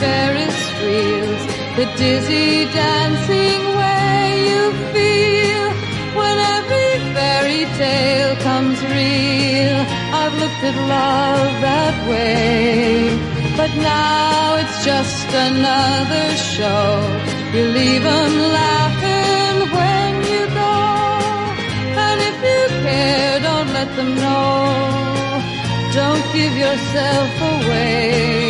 Ferris wheels, the dizzy dancing way you feel when every fairy tale comes real. I've looked at love that way, but now it's just another show. You leave 'em laughing when you go, and if you care, don't let them know. Don't give yourself away.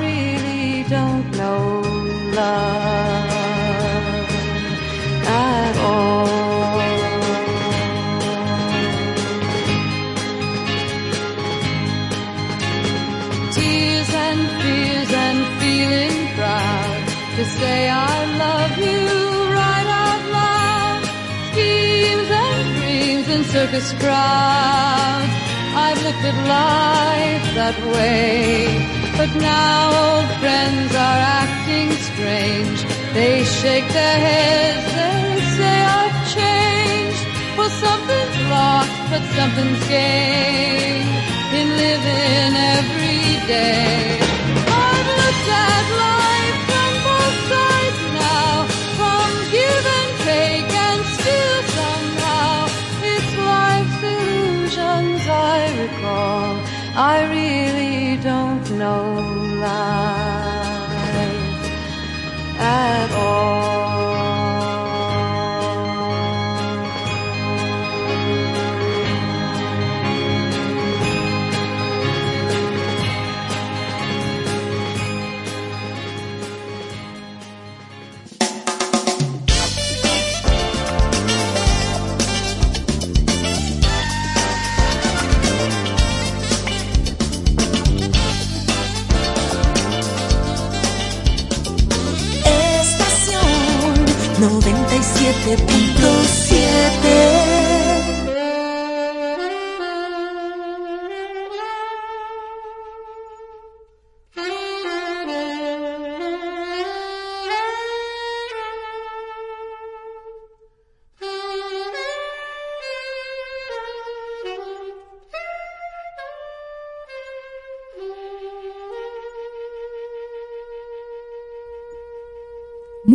say I love you right out loud. Schemes and dreams in circus crowds. I've looked at life that way. But now old friends are acting strange. They shake their heads, they say I've changed. Well, something's lost, but something's gained in living every day. I've looked at life I really don't know life at all. 97.7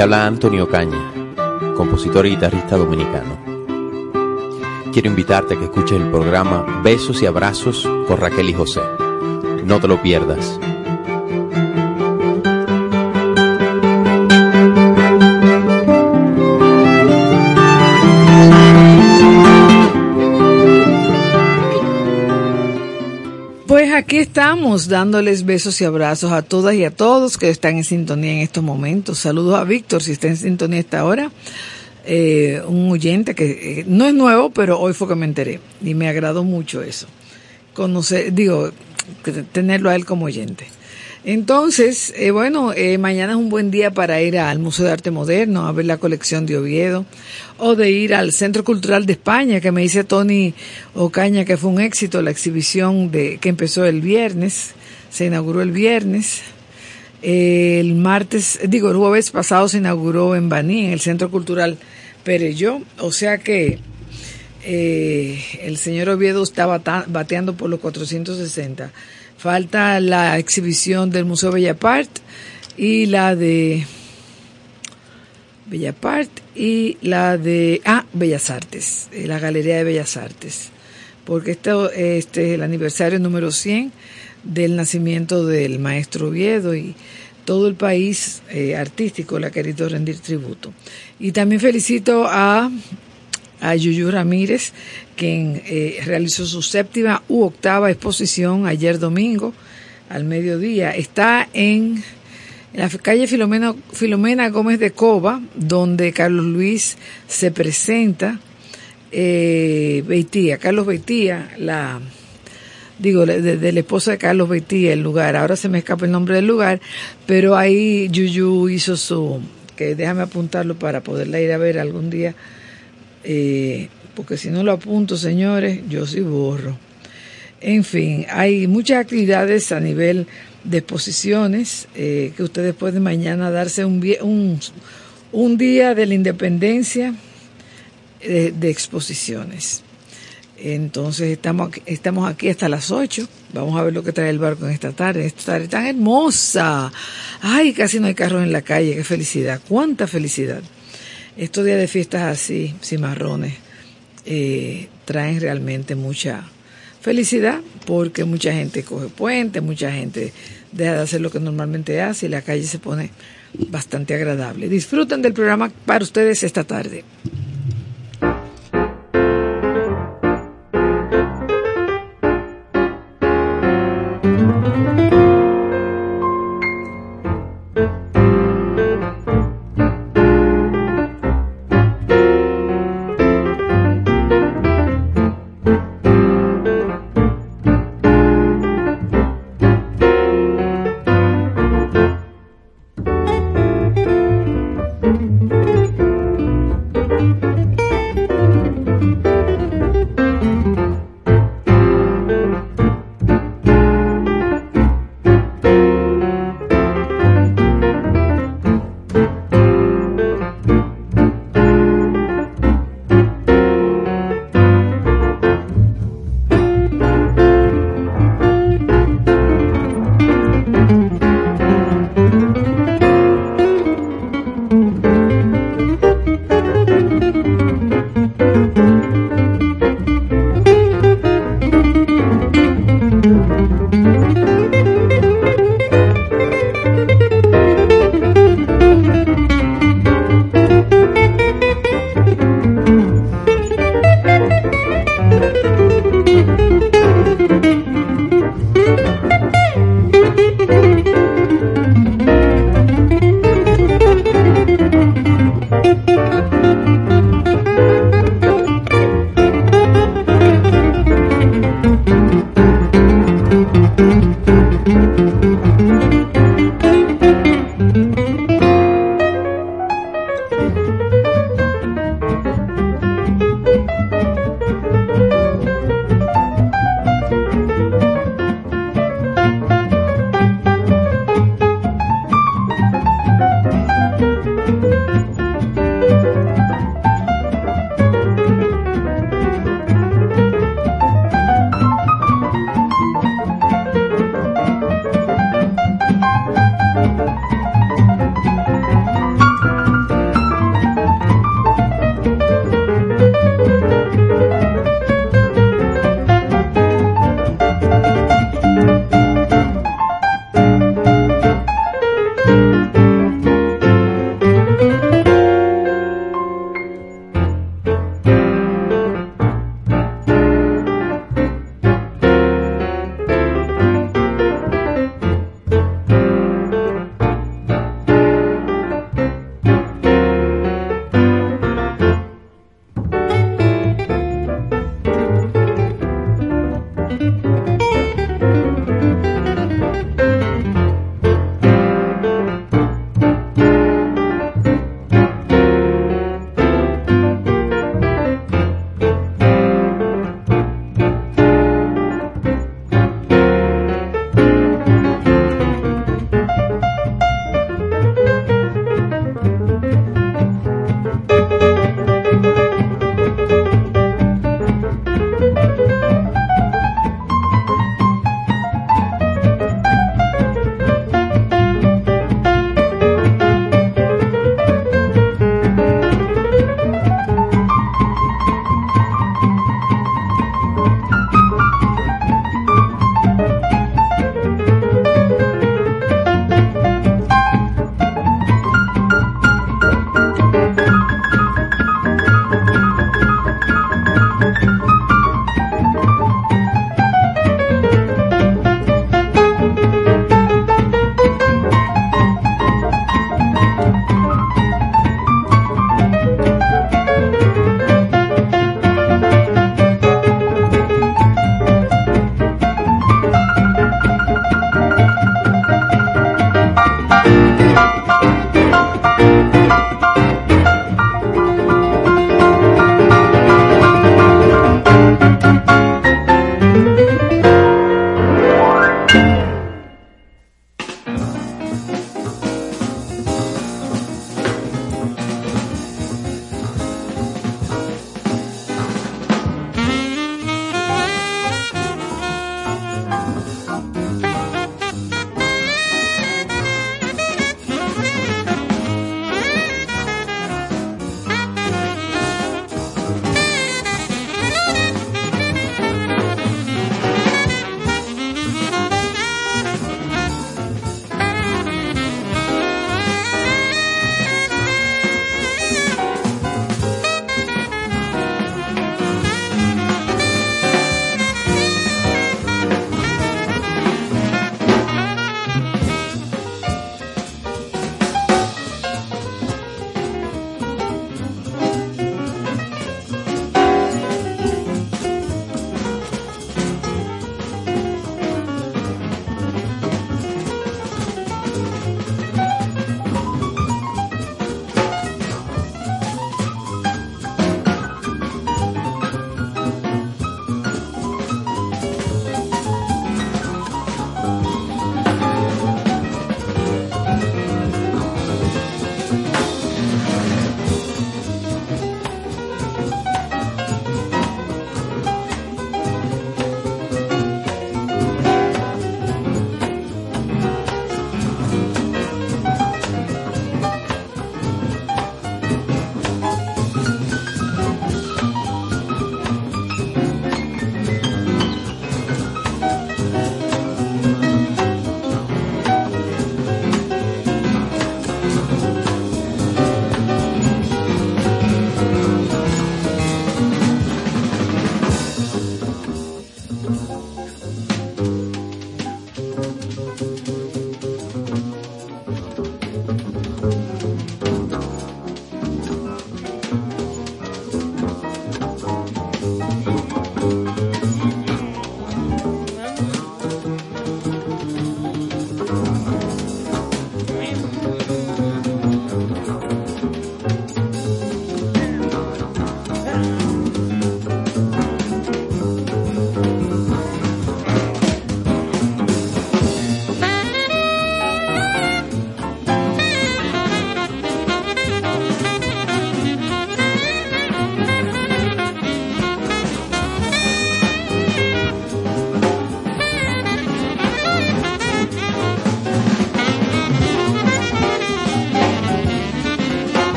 Te habla Antonio Caña, compositor y guitarrista dominicano. Quiero invitarte a que escuches el programa Besos y Abrazos con Raquel y José. No te lo pierdas. Dándoles besos y abrazos a todas y a todos que están en sintonía en estos momentos. Saludos a Víctor si está en sintonía esta hora. Eh, un oyente que eh, no es nuevo, pero hoy fue que me enteré y me agradó mucho eso. Conocer, digo, tenerlo a él como oyente. Entonces, eh, bueno, eh, mañana es un buen día para ir al Museo de Arte Moderno a ver la colección de Oviedo o de ir al Centro Cultural de España, que me dice Tony Ocaña que fue un éxito la exhibición de que empezó el viernes, se inauguró el viernes. el martes, digo, el jueves pasado se inauguró en Baní, en el Centro Cultural Pereyó, o sea que eh, el señor Oviedo estaba bateando por los 460 Falta la exhibición del Museo Bellapart y la de Bellapart y la de ah Bellas Artes, eh, la Galería de Bellas Artes, porque esto este es el aniversario número 100 del nacimiento del maestro Oviedo y todo el país eh, artístico le ha querido rendir tributo. Y también felicito a a Yuyu Ramírez, quien eh, realizó su séptima u octava exposición ayer domingo al mediodía. Está en, la calle Filomena, Filomena Gómez de Cova, donde Carlos Luis se presenta. Eh, Beitía, Carlos Beitía, la digo, de, la esposa de Carlos Beitía, el lugar, ahora se me escapa el nombre del lugar, pero ahí Yuyu hizo su, que déjame apuntarlo para poderla ir a ver algún día, eh, porque si no lo apunto, señores, yo sí borro. En fin, hay muchas actividades a nivel de exposiciones eh, que ustedes pueden mañana darse un, día de la independencia de, de, exposiciones. Entonces estamos aquí, estamos aquí hasta las 8. Vamos a ver lo que trae el barco en esta tarde. Esta tarde tan hermosa. Ay, casi no hay carros en la calle. Qué felicidad. Cuánta felicidad. Estos días de fiestas así, cimarrones, eh, traen realmente mucha felicidad porque mucha gente coge puente, mucha gente deja de hacer lo que normalmente hace y la calle se pone bastante agradable. Disfruten del programa para ustedes esta tarde.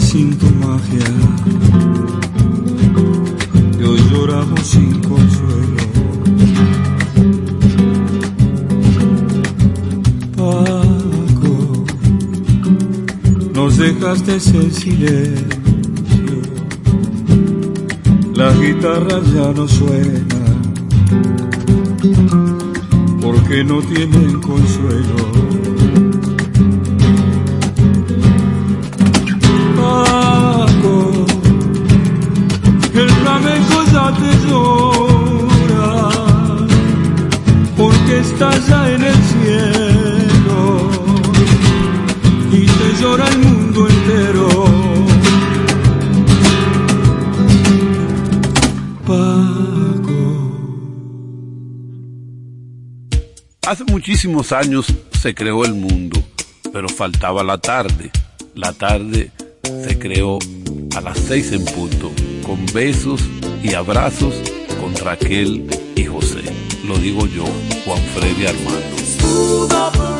Sin tu magia. Y hoy lloramos sin consuelo. Paco, nos dejaste en silencio. La guitarra ya no suena porque no tienen consuelo. te llora, porque estás ya en el cielo y te llora el mundo entero. Paco. Hace muchísimos años se creó el mundo, pero faltaba la tarde. La tarde se creó a las seis en punto con besos y abrazos con Raquel y José. Lo digo yo, Juan Freddy Armando.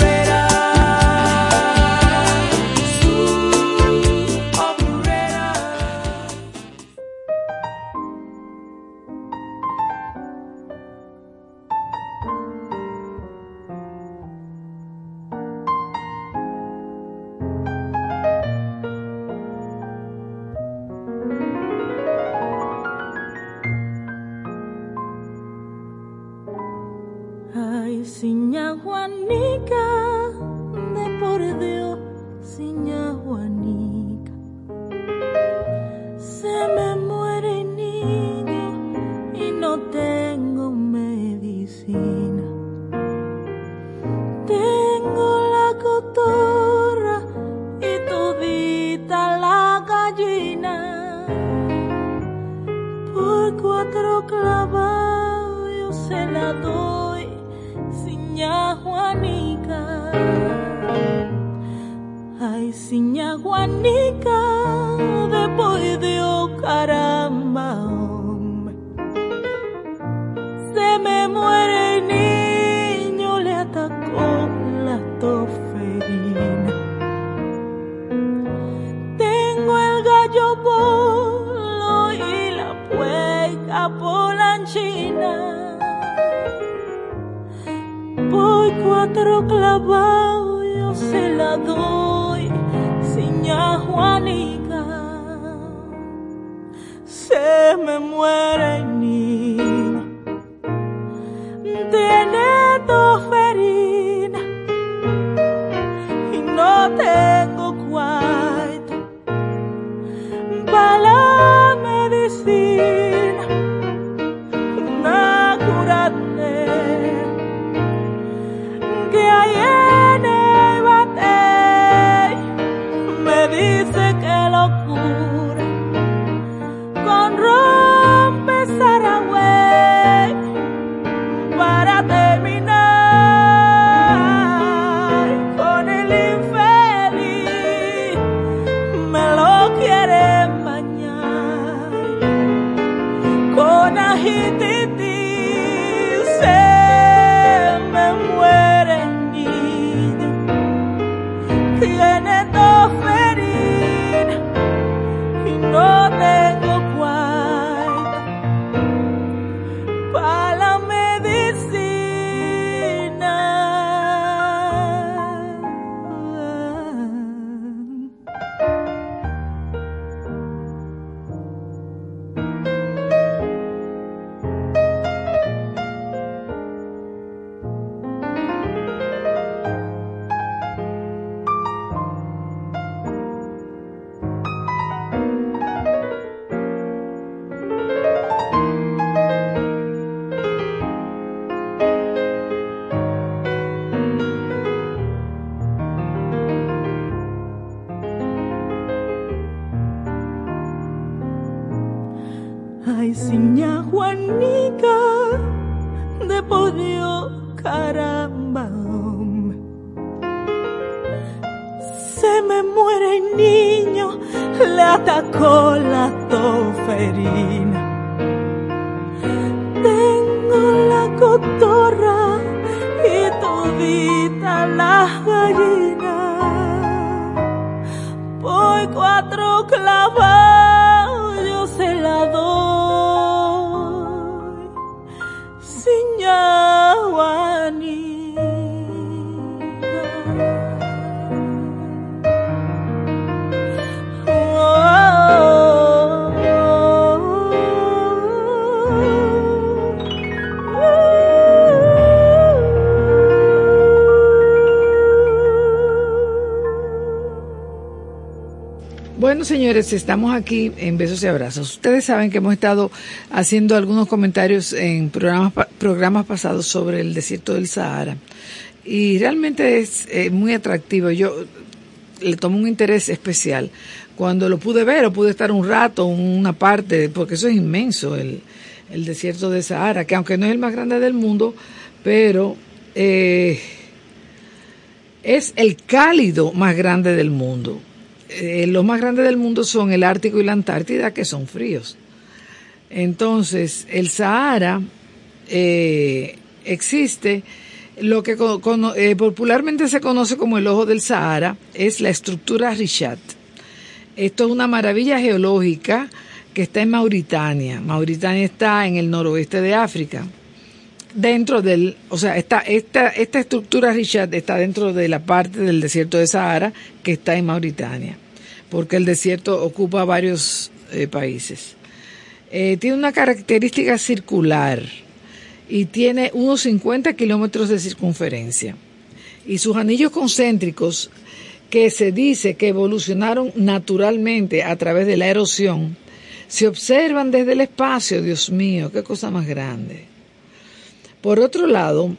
Señores, estamos aquí en Besos y Abrazos. Ustedes saben que hemos estado haciendo algunos comentarios en programas, programas pasados sobre el desierto del Sahara. Y realmente es eh, muy atractivo. Yo le tomo un interés especial. Cuando lo pude ver, o pude estar un rato, una parte, porque eso es inmenso, el, el desierto del Sahara, que aunque no es el más grande del mundo, pero eh, es el cálido más grande del mundo. Eh, los más grandes del mundo son el Ártico y la Antártida, que son fríos. Entonces, el Sahara eh, existe, lo que eh, popularmente se conoce como el ojo del Sahara, es la estructura Richat. Esto es una maravilla geológica que está en Mauritania. Mauritania está en el noroeste de África. Dentro del, o sea, esta, esta, esta estructura Richat está dentro de la parte del desierto de Sahara que está en Mauritania, porque el desierto ocupa varios eh, países. Eh, tiene una característica circular y tiene unos 50 kilómetros de circunferencia. Y sus anillos concéntricos, que se dice que evolucionaron naturalmente a través de la erosión, se observan desde el espacio, Dios mío, qué cosa más grande. Por otro lado,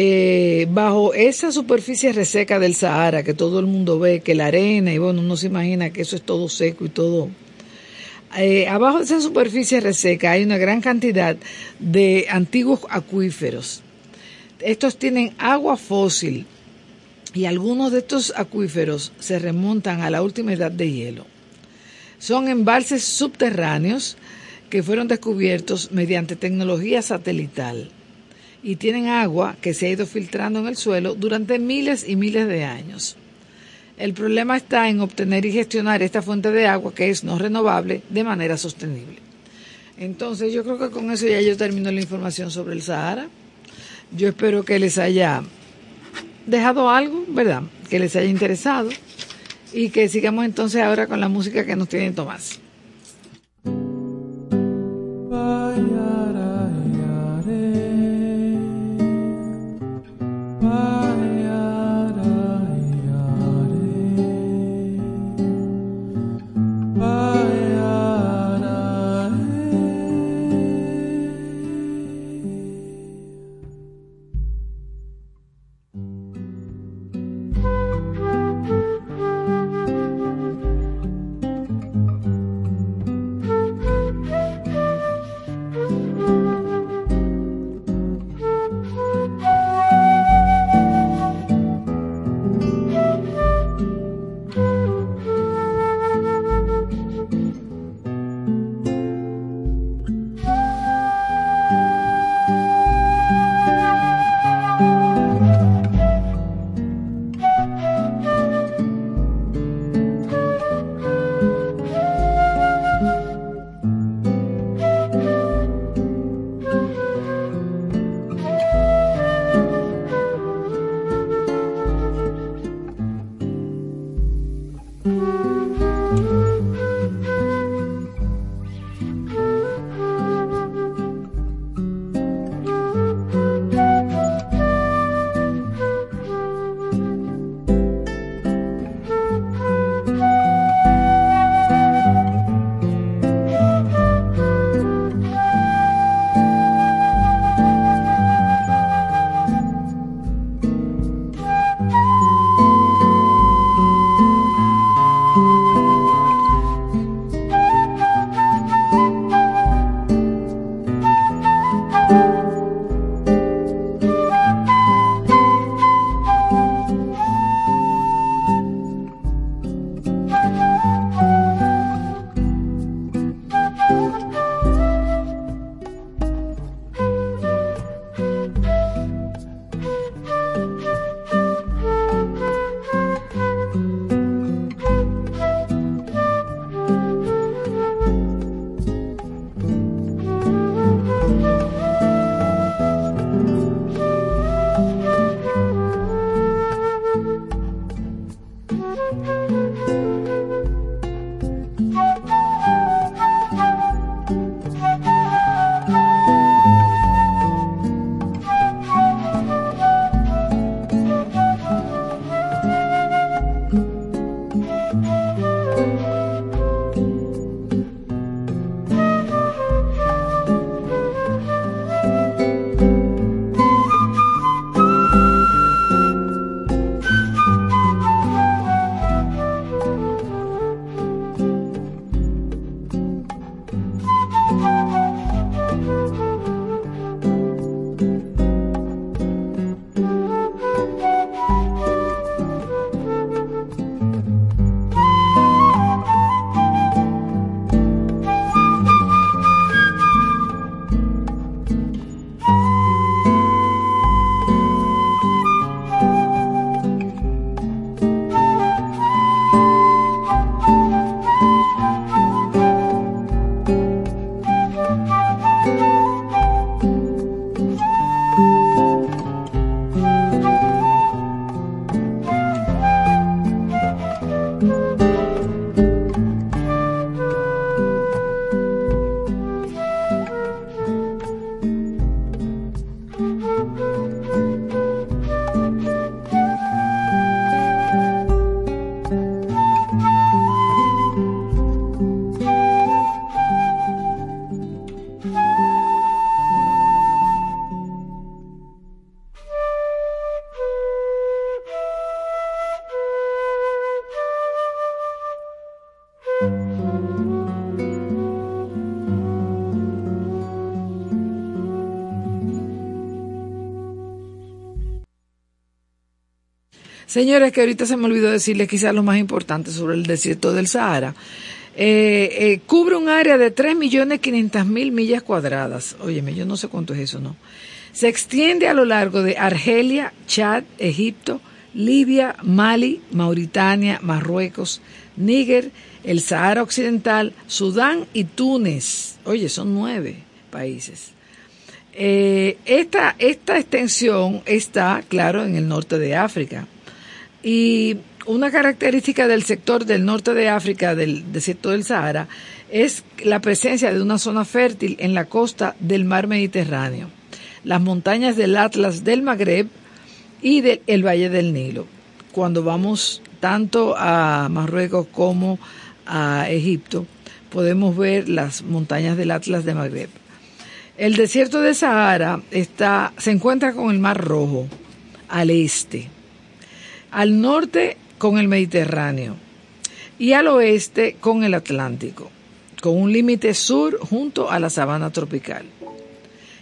eh, bajo esa superficie reseca del Sahara que todo el mundo ve, que la arena, y bueno, uno se imagina que eso es todo seco y todo eh, abajo de esa superficie reseca hay una gran cantidad de antiguos acuíferos. Estos tienen agua fósil y algunos de estos acuíferos se remontan a la última edad de hielo. Son embalses subterráneos que fueron descubiertos mediante tecnología satelital y tienen agua que se ha ido filtrando en el suelo durante miles y miles de años. El problema está en obtener y gestionar esta fuente de agua que es no renovable de manera sostenible. Entonces yo creo que con eso ya yo termino la información sobre el Sahara. Yo espero que les haya dejado algo, ¿verdad? Que les haya interesado y que sigamos entonces ahora con la música que nos tiene Tomás. Señores, que ahorita se me olvidó decirles quizás lo más importante sobre el desierto del Sahara. Eh, eh, cubre un área de 3.500.000 millas cuadradas. Óyeme, yo no sé cuánto es eso, ¿no? Se extiende a lo largo de Argelia, Chad, Egipto, Libia, Mali, Mauritania, Marruecos, Níger, el Sahara Occidental, Sudán y Túnez. Oye, son nueve países. Eh, esta, esta extensión está, claro, en el norte de África. Y una característica del sector del norte de África, del desierto del Sahara, es la presencia de una zona fértil en la costa del mar Mediterráneo, las montañas del Atlas del Magreb y del Valle del Nilo. Cuando vamos tanto a Marruecos como a Egipto, podemos ver las montañas del Atlas de Magreb. El desierto de Sahara está, se encuentra con el Mar Rojo al este al norte con el Mediterráneo y al oeste con el Atlántico, con un límite sur junto a la sabana tropical.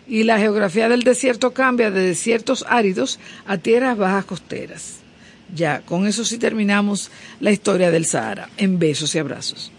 Y la geografía del desierto cambia de desiertos áridos a tierras bajas costeras. Ya, con eso sí terminamos la historia del Sahara. En besos y abrazos.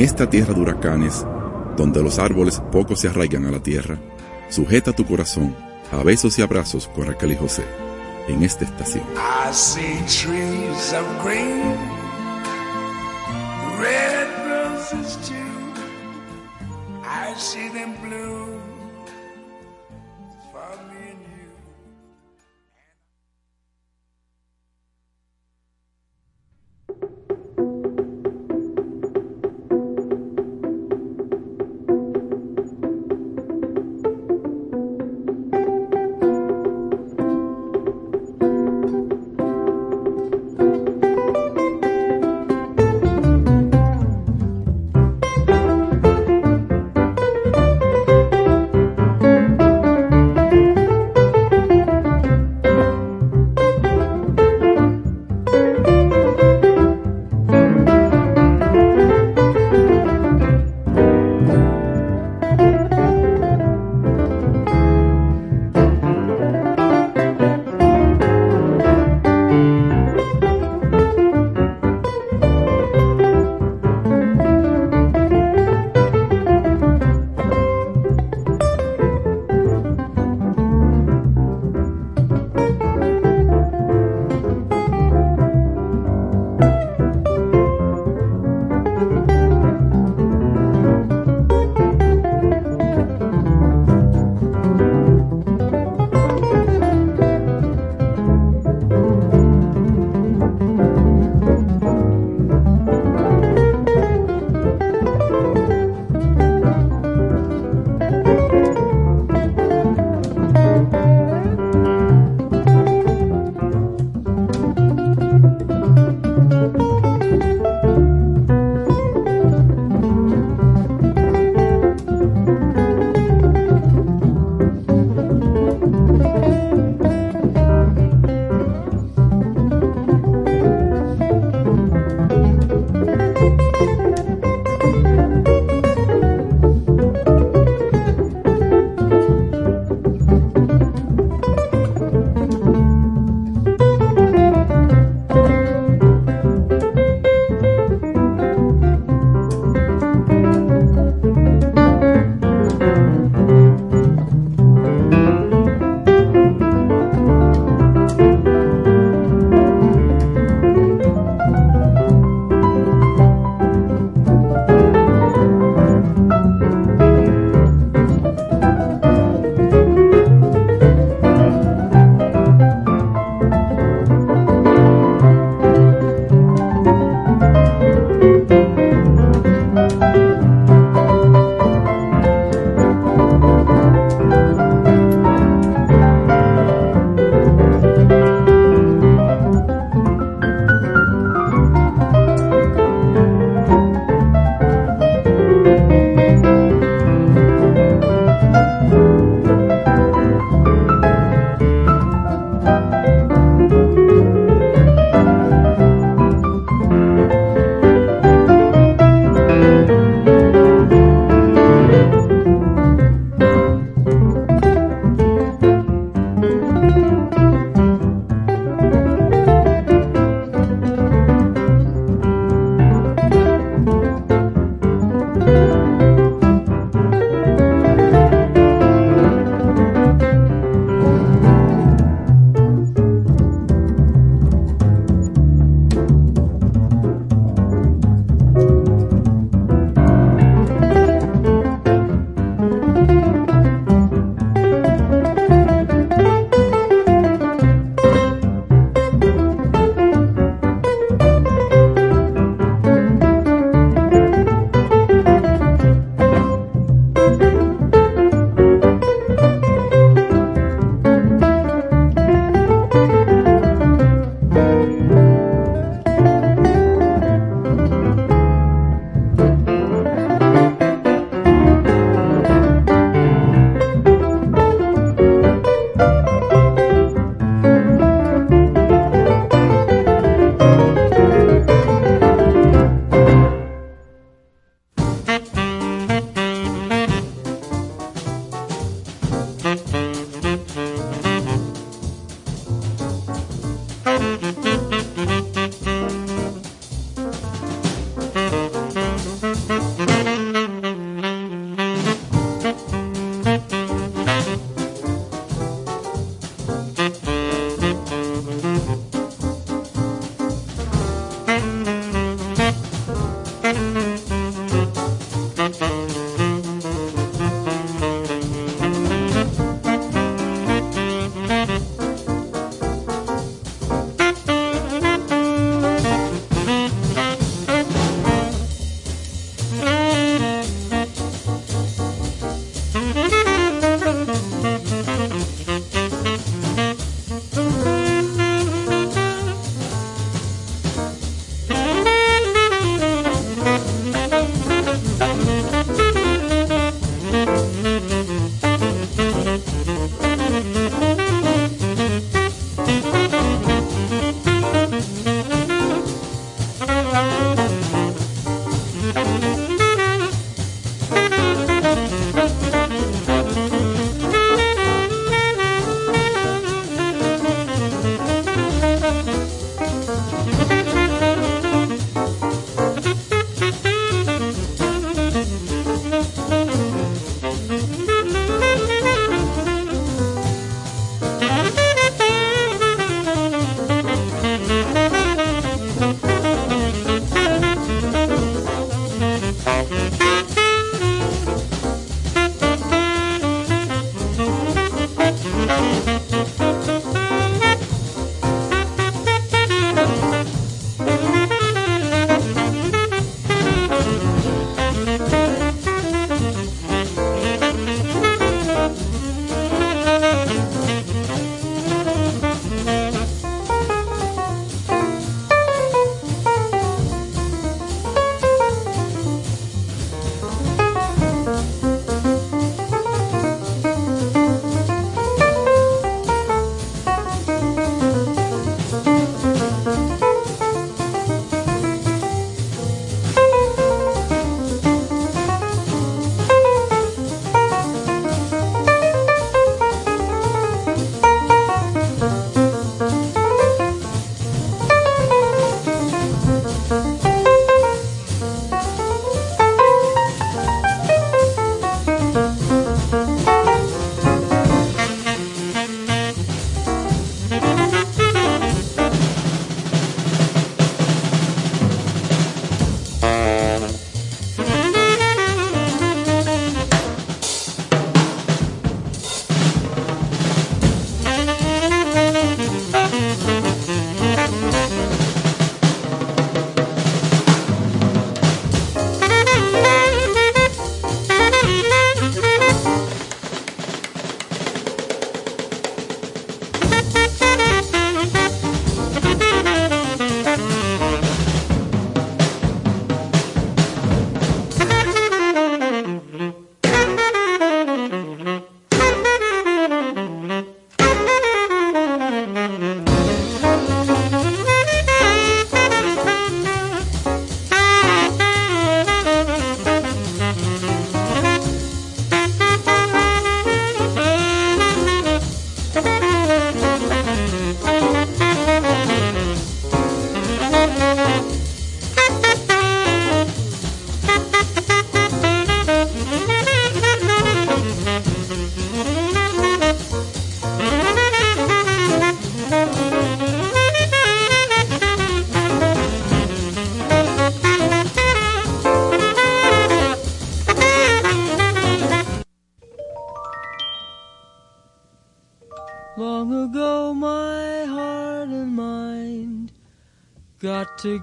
En esta tierra de huracanes, donde los árboles poco se arraigan a la tierra, sujeta tu corazón a besos y abrazos con Raquel y José en esta estación.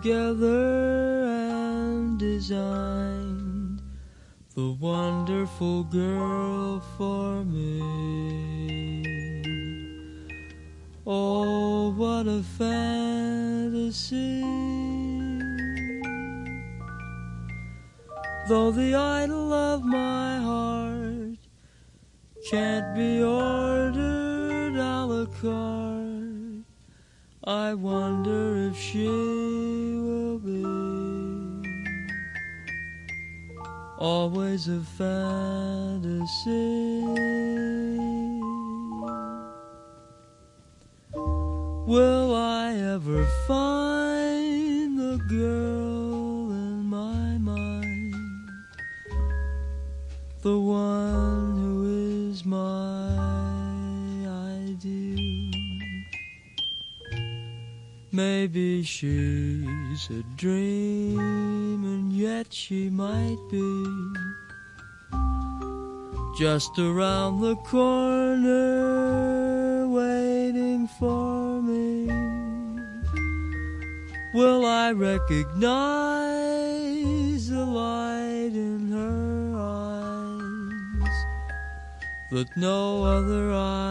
Together I ever find the girl in my mind? The one who is my ideal? Maybe she's a dream and yet she might be just around the corner Will I recognize the light in her eyes that no other eyes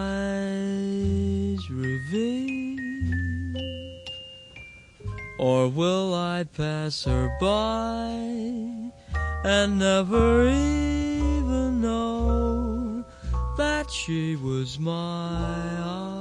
reveal? Or will I pass her by and never even know that she was my ideal?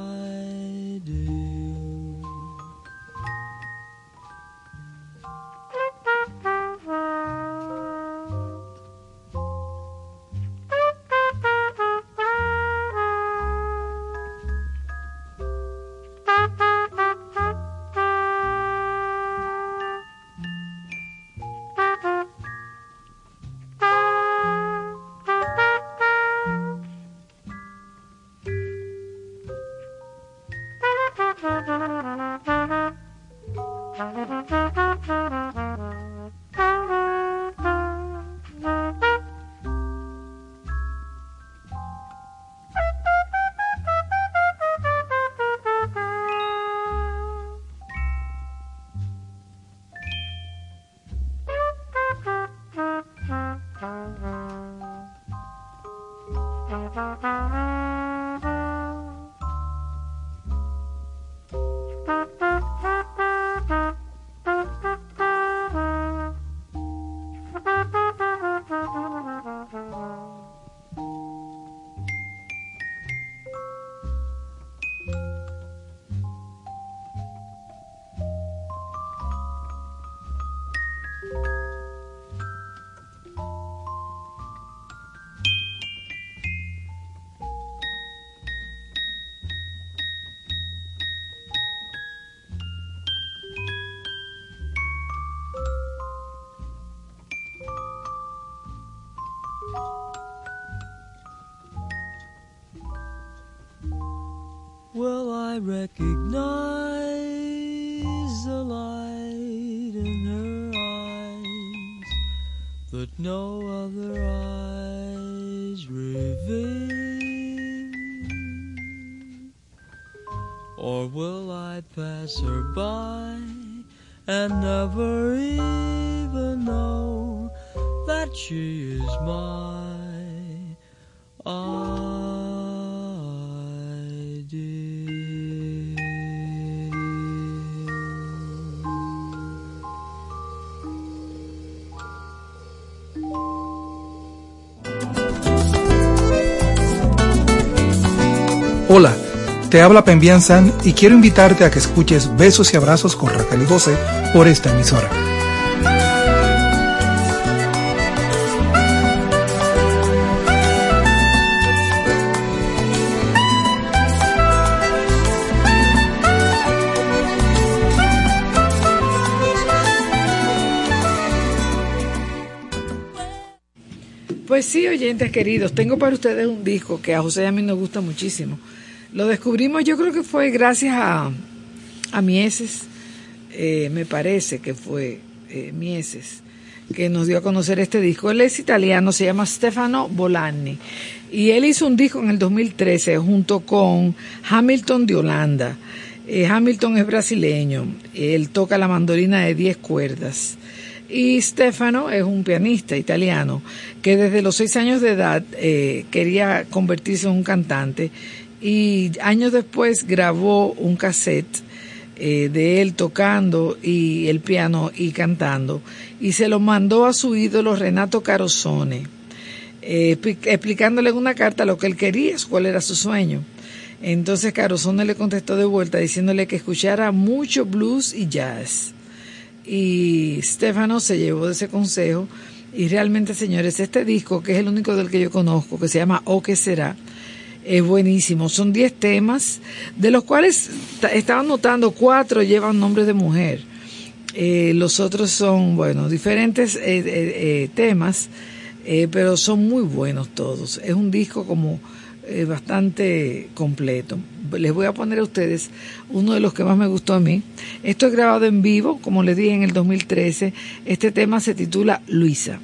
Te habla Pembian San y quiero invitarte a que escuches Besos y Abrazos con Raquel y José por esta emisora. Pues sí, oyentes queridos, tengo para ustedes un disco que a José y a mí nos gusta muchísimo. Lo descubrimos, yo creo que fue gracias a, a Mieses, eh, me parece que fue eh, Mieses, que nos dio a conocer este disco. Él es italiano, se llama Stefano Bolani. Y él hizo un disco en el 2013 junto con Hamilton de Holanda. Eh, Hamilton es brasileño, él toca la mandolina de 10 cuerdas. Y Stefano es un pianista italiano que desde los seis años de edad quería convertirse en un cantante y años después grabó un cassette eh, de él tocando y el piano y cantando y se lo mandó a su ídolo Renato Carosone eh, expli- explicándole en una carta lo que él quería, cuál era su sueño. Entonces Carosone le contestó de vuelta diciéndole que escuchara mucho blues y jazz y Stefano se llevó de ese consejo y realmente señores este disco que es el único del que yo conozco que se llama O que será es buenísimo son 10 temas de los cuales ta- estaban notando cuatro llevan nombres de mujer Eh, los otros son bueno diferentes eh, eh, temas pero son muy buenos todos es un disco como bastante completo les voy a poner a ustedes uno de los que más me gustó a mí. Esto es grabado en vivo, como les dije en el 2013. Este tema se titula Luisa.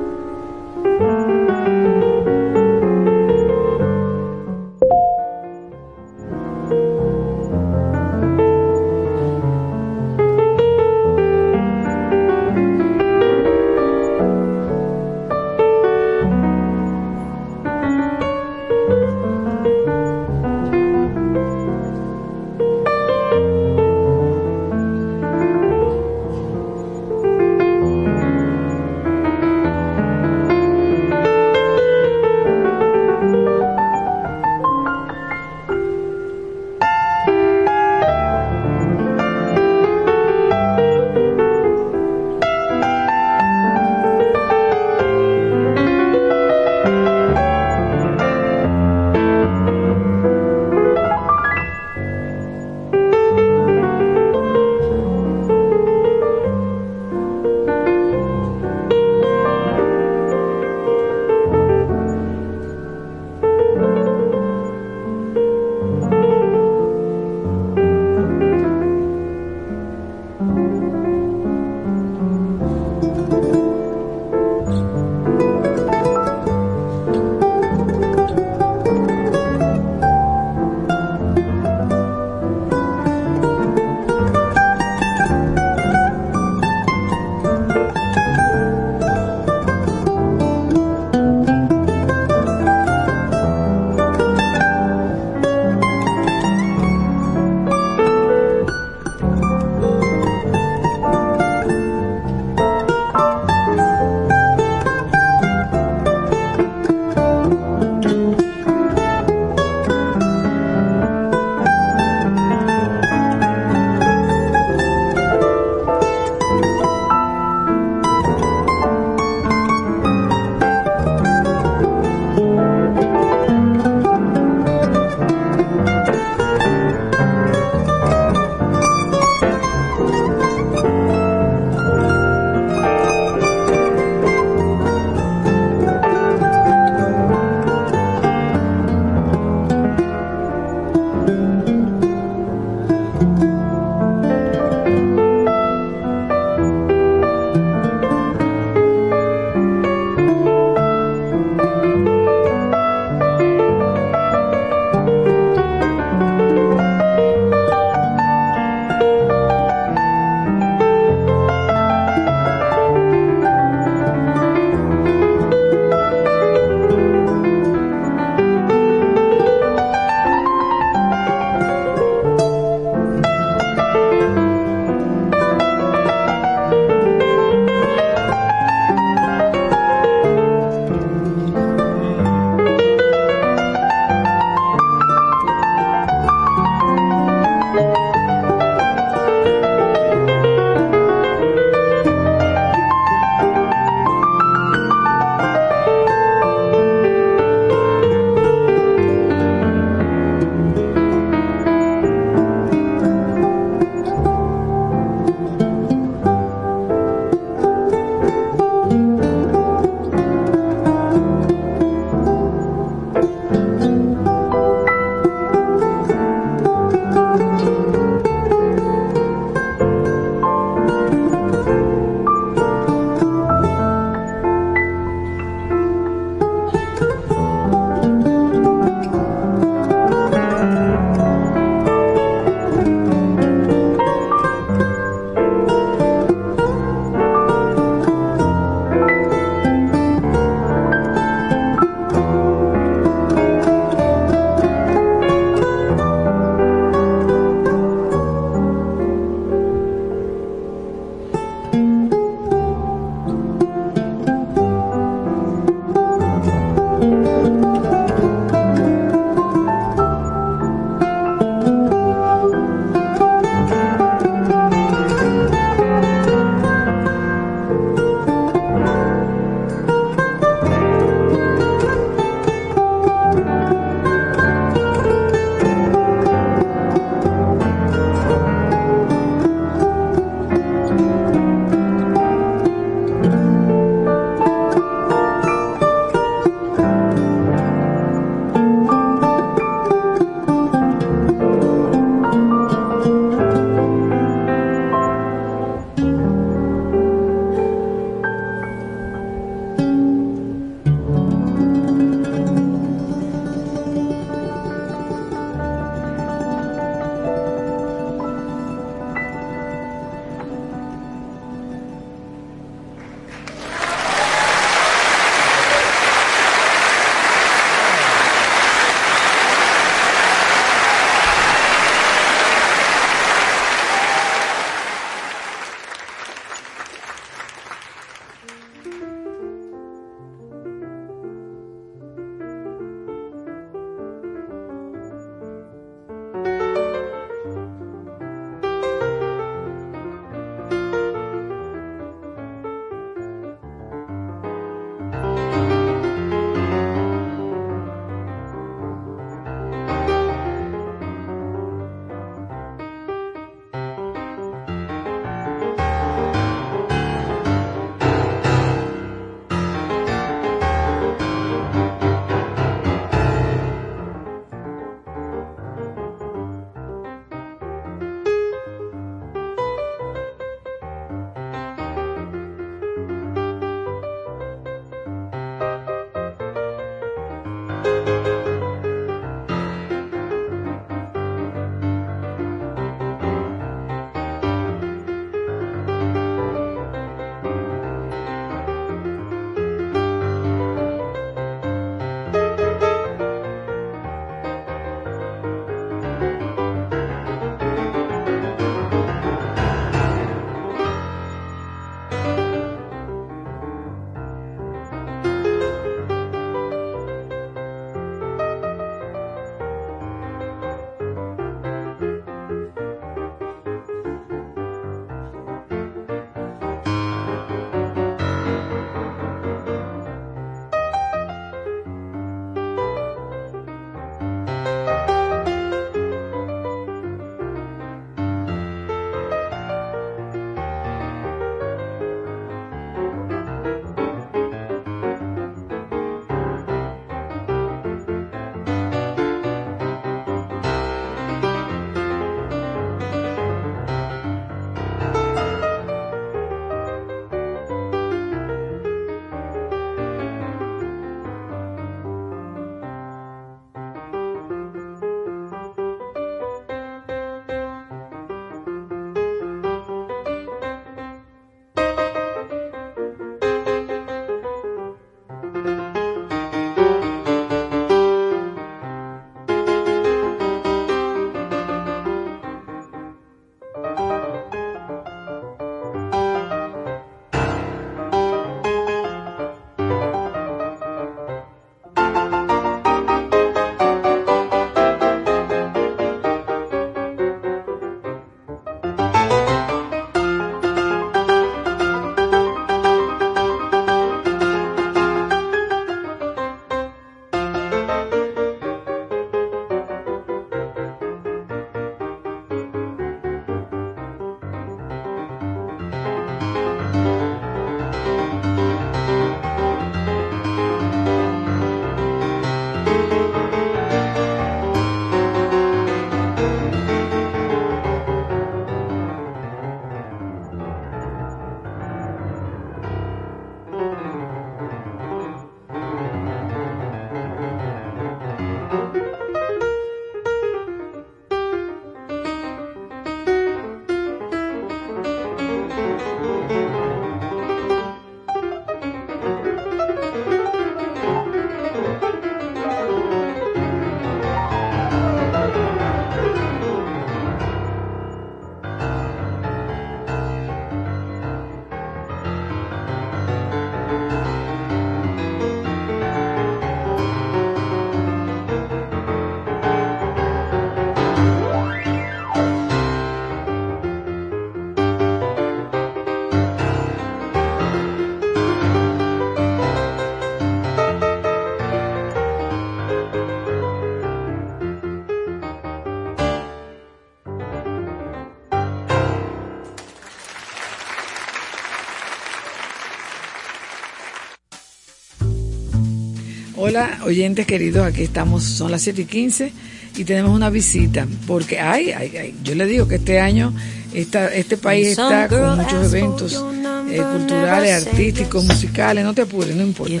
Hola, oyentes queridos, aquí estamos, son las 7 y 15 y tenemos una visita, porque ay, ay, ay, yo le digo que este año esta, este país está con muchos eventos eh, culturales, artísticos, musicales, no te apures, no importa. Y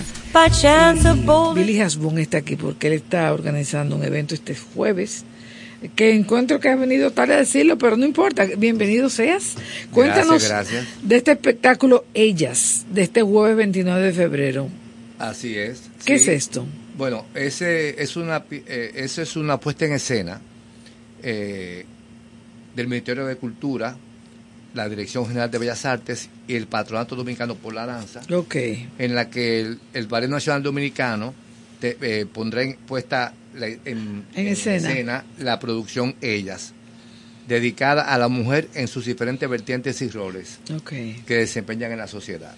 Billy Hasbun está aquí porque él está organizando un evento este jueves que encuentro que has venido tarde a decirlo, pero no importa, bienvenido seas. Cuéntanos Gracias, gracias. de este espectáculo Ellas, de este jueves 29 de febrero. Así es. ¿Qué sí. es esto? Bueno, ese es una, eh, eso es una puesta en escena eh, del Ministerio de Cultura, la Dirección General de Bellas Artes y el Patronato Dominicano por la Danza, Ok, en la que el, el Ballet Nacional Dominicano te, eh, pondrá en, puesta la- en, En escena. la producción Ellas, dedicada a la mujer en sus diferentes vertientes y roles que desempeñan en la sociedad.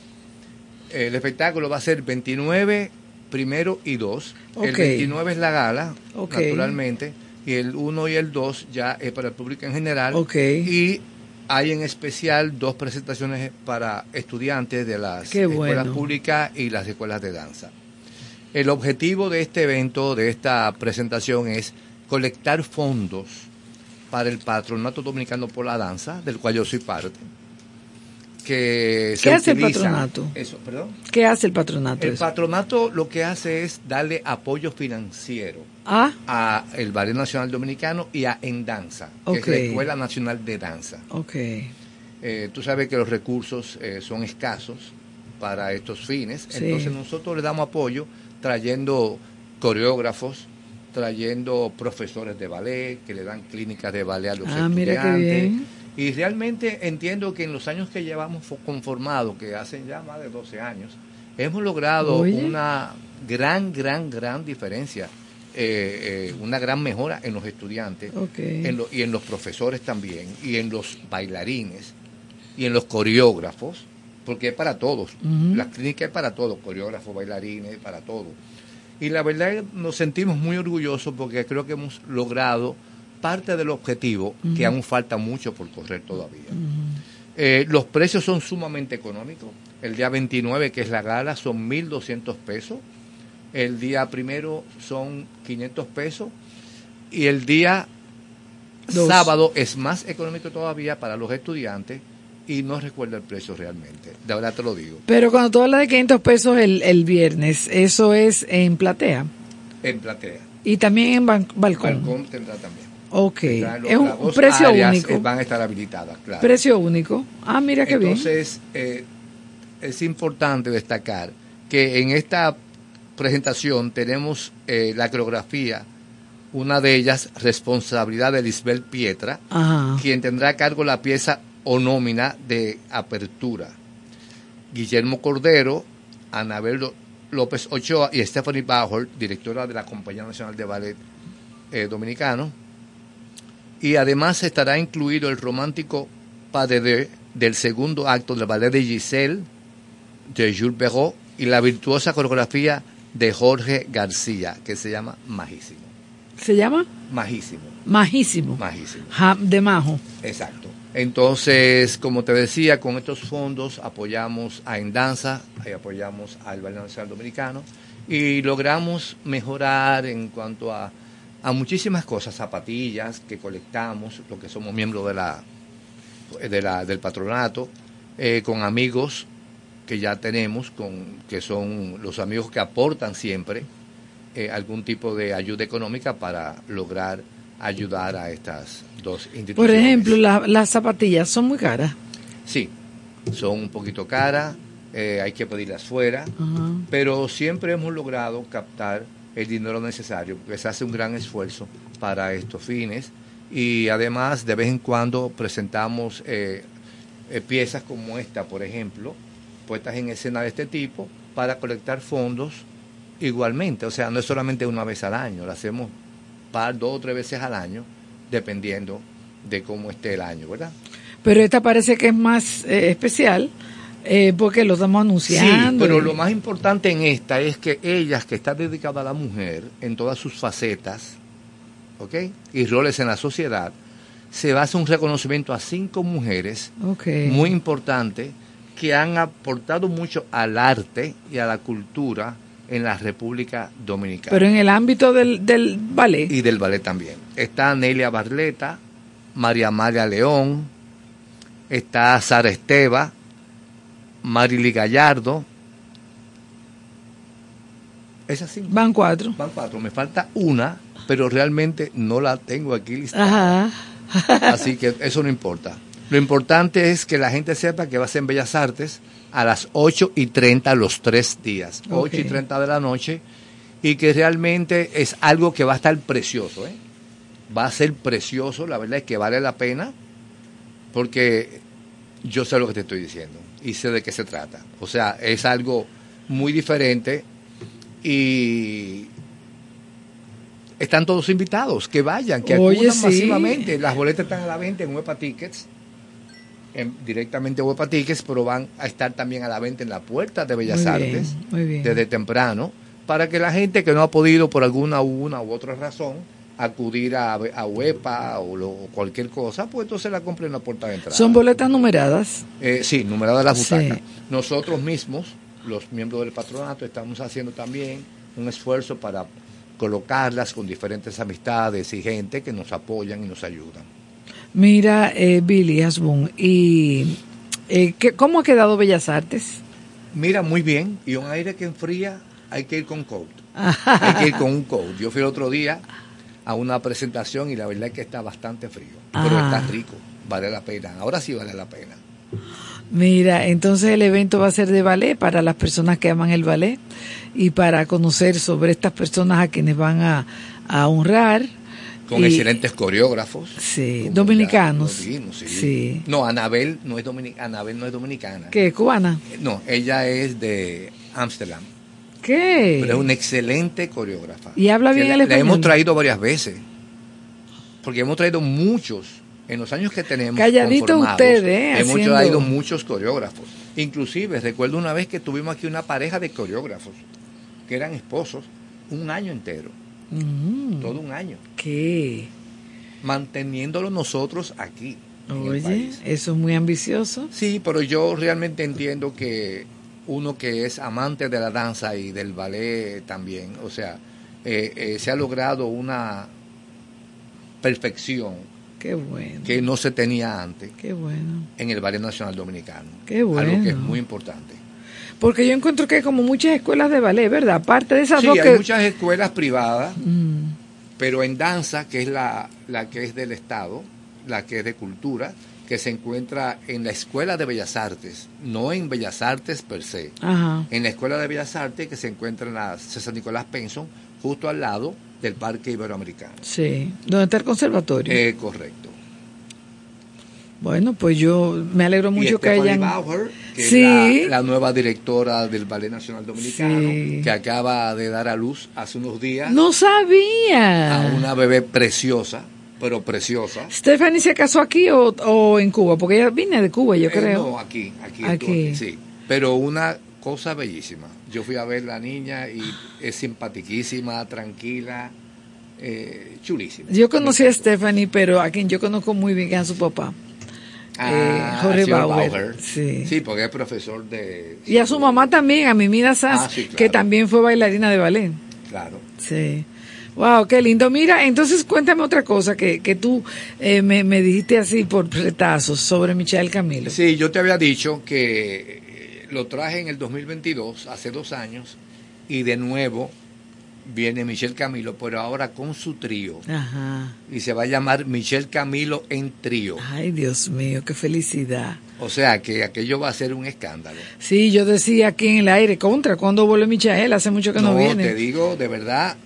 El espectáculo va a ser 29, primero y 2. El Ok. 29 es la gala, naturalmente, y el 1 y el 2 ya es para el público en general. Y hay en especial dos presentaciones para estudiantes de las Qué escuelas bueno. públicas y las escuelas de danza. El objetivo de este evento, de esta presentación, es colectar fondos para el Patronato Dominicano por la Danza, del cual yo soy parte. Que se ¿Qué hace el patronato? Eso, perdón. ¿Qué hace el patronato? El eso? patronato lo que hace es darle apoyo financiero ah, a el Ballet Nacional Dominicano y a En Danza, que es la Escuela Nacional de Danza. ok. Eh, tú sabes que los recursos eh, son escasos para estos fines, Sí. entonces nosotros le damos apoyo trayendo coreógrafos, trayendo profesores de ballet que le dan clínicas de ballet a los Ah, mira qué estudiantes. bien. Y realmente entiendo que en los años que llevamos fo- conformados, que hacen ya más de 12 años, hemos logrado Oye. una gran, gran, gran diferencia, eh, eh, una gran mejora en los estudiantes en lo- y en los profesores también, y en los bailarines, y en los coreógrafos, porque es para todos. Ujú. La clínica es para todos, coreógrafos, bailarines, para todos. Y la verdad es que nos sentimos muy orgullosos porque creo que hemos logrado parte del objetivo, que aún falta mucho por correr todavía. Eh, los precios son sumamente económicos. El día 29, que es la gala, son 1.200 pesos. El día primero son 500 pesos. Y el día Dos. sábado es más económico todavía para los estudiantes. Y no recuerdo el precio realmente. De verdad te lo digo. Pero cuando tú hablas de 500 pesos el, el viernes, eso es en platea En platea. y también en balcón. Balcón tendrá también. Ok, los- es un, dos precio áreas, único. eh, Van a estar habilitadas, claro. Precio único. Ah, mira qué bien. Entonces, eh, es importante destacar que en esta presentación tenemos eh, la coreografía, una de ellas, responsabilidad de Lisbel Pietra, Ajá. quien tendrá a cargo la pieza o nómina de apertura. Guillermo Cordero, Anabel López Ochoa y Stephanie Bauer, directora de la Compañía Nacional de Ballet eh, Dominicano. Y además estará incluido el romántico pas de deux del segundo acto del ballet de Giselle, de Jules Perrault, y la virtuosa coreografía de Jorge García, que se llama Majísimo. ¿Se llama? Majísimo, Majísimo. majísimo. Ja- de majo. Exacto. Entonces, como te decía, con estos fondos apoyamos a Endanza, y apoyamos al Ballet Nacional Dominicano y logramos mejorar en cuanto a, a muchísimas cosas, zapatillas que colectamos, los que somos miembros de la, de la, del patronato, eh, con amigos que ya tenemos, con, que son los amigos que aportan siempre eh, algún tipo de ayuda económica para lograr ayudar a estas dos instituciones. Por ejemplo, la- las zapatillas son muy caras. Sí, son un poquito caras, eh, hay que pedirlas fuera, pero siempre hemos logrado captar el dinero necesario, porque se hace un gran esfuerzo para estos fines y además de vez en cuando presentamos eh, eh, piezas como esta, por ejemplo, puestas en escena de este tipo, para colectar fondos igualmente, o sea, no es solamente una vez al año, lo hacemos par, dos o tres veces al año, dependiendo de cómo esté el año, ¿verdad? Pero esta parece que es más eh, especial eh, porque lo estamos anunciando. Sí, pero lo más importante en esta es que ellas, que está dedicada a la mujer en todas sus facetas, ¿ok? Y roles en la sociedad, se va a hacer un reconocimiento a cinco mujeres Ok. muy importante que han aportado mucho al arte y a la cultura en la República Dominicana. Pero en el ámbito del, del ballet. y del ballet también. Está Nelia Barleta, María Amalia León, está Sara Esteva, Marily Gallardo. Esas cinco. Van cuatro. Van cuatro. Me falta una, pero realmente no la tengo aquí listada. Ajá. Así que eso no importa. Lo importante es que la gente sepa que va a ser en Bellas Artes a las 8 y 30 los tres días. 8 y Ok. 30 de la noche. Y que realmente es algo que va a estar precioso. ¿eh? Va a ser precioso. La verdad es que vale la pena. Porque yo sé lo que te estoy diciendo. Y sé de qué se trata. O sea, es algo muy diferente. Y están todos invitados, que vayan, que Oye, acudan sí. masivamente. Las boletas están a la venta en Huepa Tickets, en- directamente en Huepa Tickets, pero van a estar también a la venta en la puerta de Bellas Muy Artes muy bien. desde temprano, para que la gente que no ha podido por alguna una u otra razón acudir a, a Huepa o, lo- o cualquier cosa, pues entonces la compre en la puerta de entrada. Son boletas numeradas. Eh, sí, numeradas las Sí. butacas. Nosotros mismos, los miembros del patronato, estamos haciendo también un esfuerzo para colocarlas con diferentes amistades y gente que nos apoyan y nos ayudan. Mira, eh, Billy Asbun, ¿y eh, ¿qué- cómo ha quedado Bellas Artes? Mira, muy bien, y un aire que enfría, hay que ir con coat. hay que ir con un coat. Yo fui el otro día a una presentación y la verdad es que está bastante frío, pero Ah. está rico, vale la pena. Ahora sí vale la pena. Mira, entonces el evento va a ser de ballet para las personas que aman el ballet y para conocer sobre estas personas a quienes van a, a honrar. Con Y- excelentes coreógrafos. Sí, dominicanos. sí. Sí. No, Anabel no es, Anabel no es dominicana. ¿Qué? ¿Cubana? No, ella es de Ámsterdam. Pero es una excelente coreógrafa. ¿Y habla bien la, el la español? hemos traído varias veces. Porque hemos traído muchos. En los años que tenemos. Calladito conformados, usted, ¿eh? Hemos Haciendo- traído muchos coreógrafos. Inclusive, recuerdo una vez que tuvimos aquí una pareja de coreógrafos que eran esposos un año entero. Mm, Todo un año. ¿Qué? Manteniéndolo nosotros aquí. Oye, eso es muy ambicioso. Sí, pero yo realmente entiendo que uno que es amante de la danza y del ballet también, o sea, eh, eh, se ha logrado una perfección Qué bueno. que no se tenía antes Qué bueno. en el Ballet Nacional Dominicano. Qué Algo que es muy importante. Porque yo encuentro que hay como muchas escuelas de ballet, ¿verdad? Aparte de esas Sí, dos hay que... muchas escuelas privadas, Mm, pero en danza, que es la, la que es del Estado, la que es de cultura, que se encuentra en la Escuela de Bellas Artes, no en Bellas Artes per se. Ajá. en la Escuela de Bellas Artes que se encuentra en la César Nicolás Penson, justo al lado del Parque Iberoamericano. Sí. ¿Dónde está el conservatorio? Eh, correcto. bueno, pues yo me alegro mucho y que hayan... Bauer, que Sí. es la, la nueva directora del Ballet Nacional Dominicano, Sí. que acaba de dar a luz hace unos días No sabía. a una bebé preciosa, pero preciosa. ¿Stephanie se casó aquí o, o en Cuba? Porque ella viene de Cuba, yo Eh, creo. no, aquí, aquí, Aquí. sí. Pero una cosa bellísima. Yo fui a ver la niña y es simpatiquísima, tranquila, eh, chulísima. Yo conocí a Stephanie, pero a quien yo conozco muy bien que es a su papá. Ah, Eh, Jorge Bauer, sí. Sí, porque es profesor de... Y a su mamá también, a Mimida Sanz, Ah, sí, claro. que también fue bailarina de ballet. Claro. Sí. Wow, qué lindo. Mira, entonces cuéntame otra cosa que, que tú eh, me, me dijiste así por retazos sobre Michelle Camilo. Sí, yo te había dicho que eh, lo traje en el 2022, hace dos años, y de nuevo viene Michel Camilo, pero ahora con su trío. Ajá. Y se va a llamar Michel Camilo en trío. Ay, Dios mío, qué felicidad. O sea que aquello va a ser un escándalo. Sí, yo decía aquí en el aire, contra, ¿cuándo vuelve Michael? Hace mucho que no, no viene. te digo, de verdad,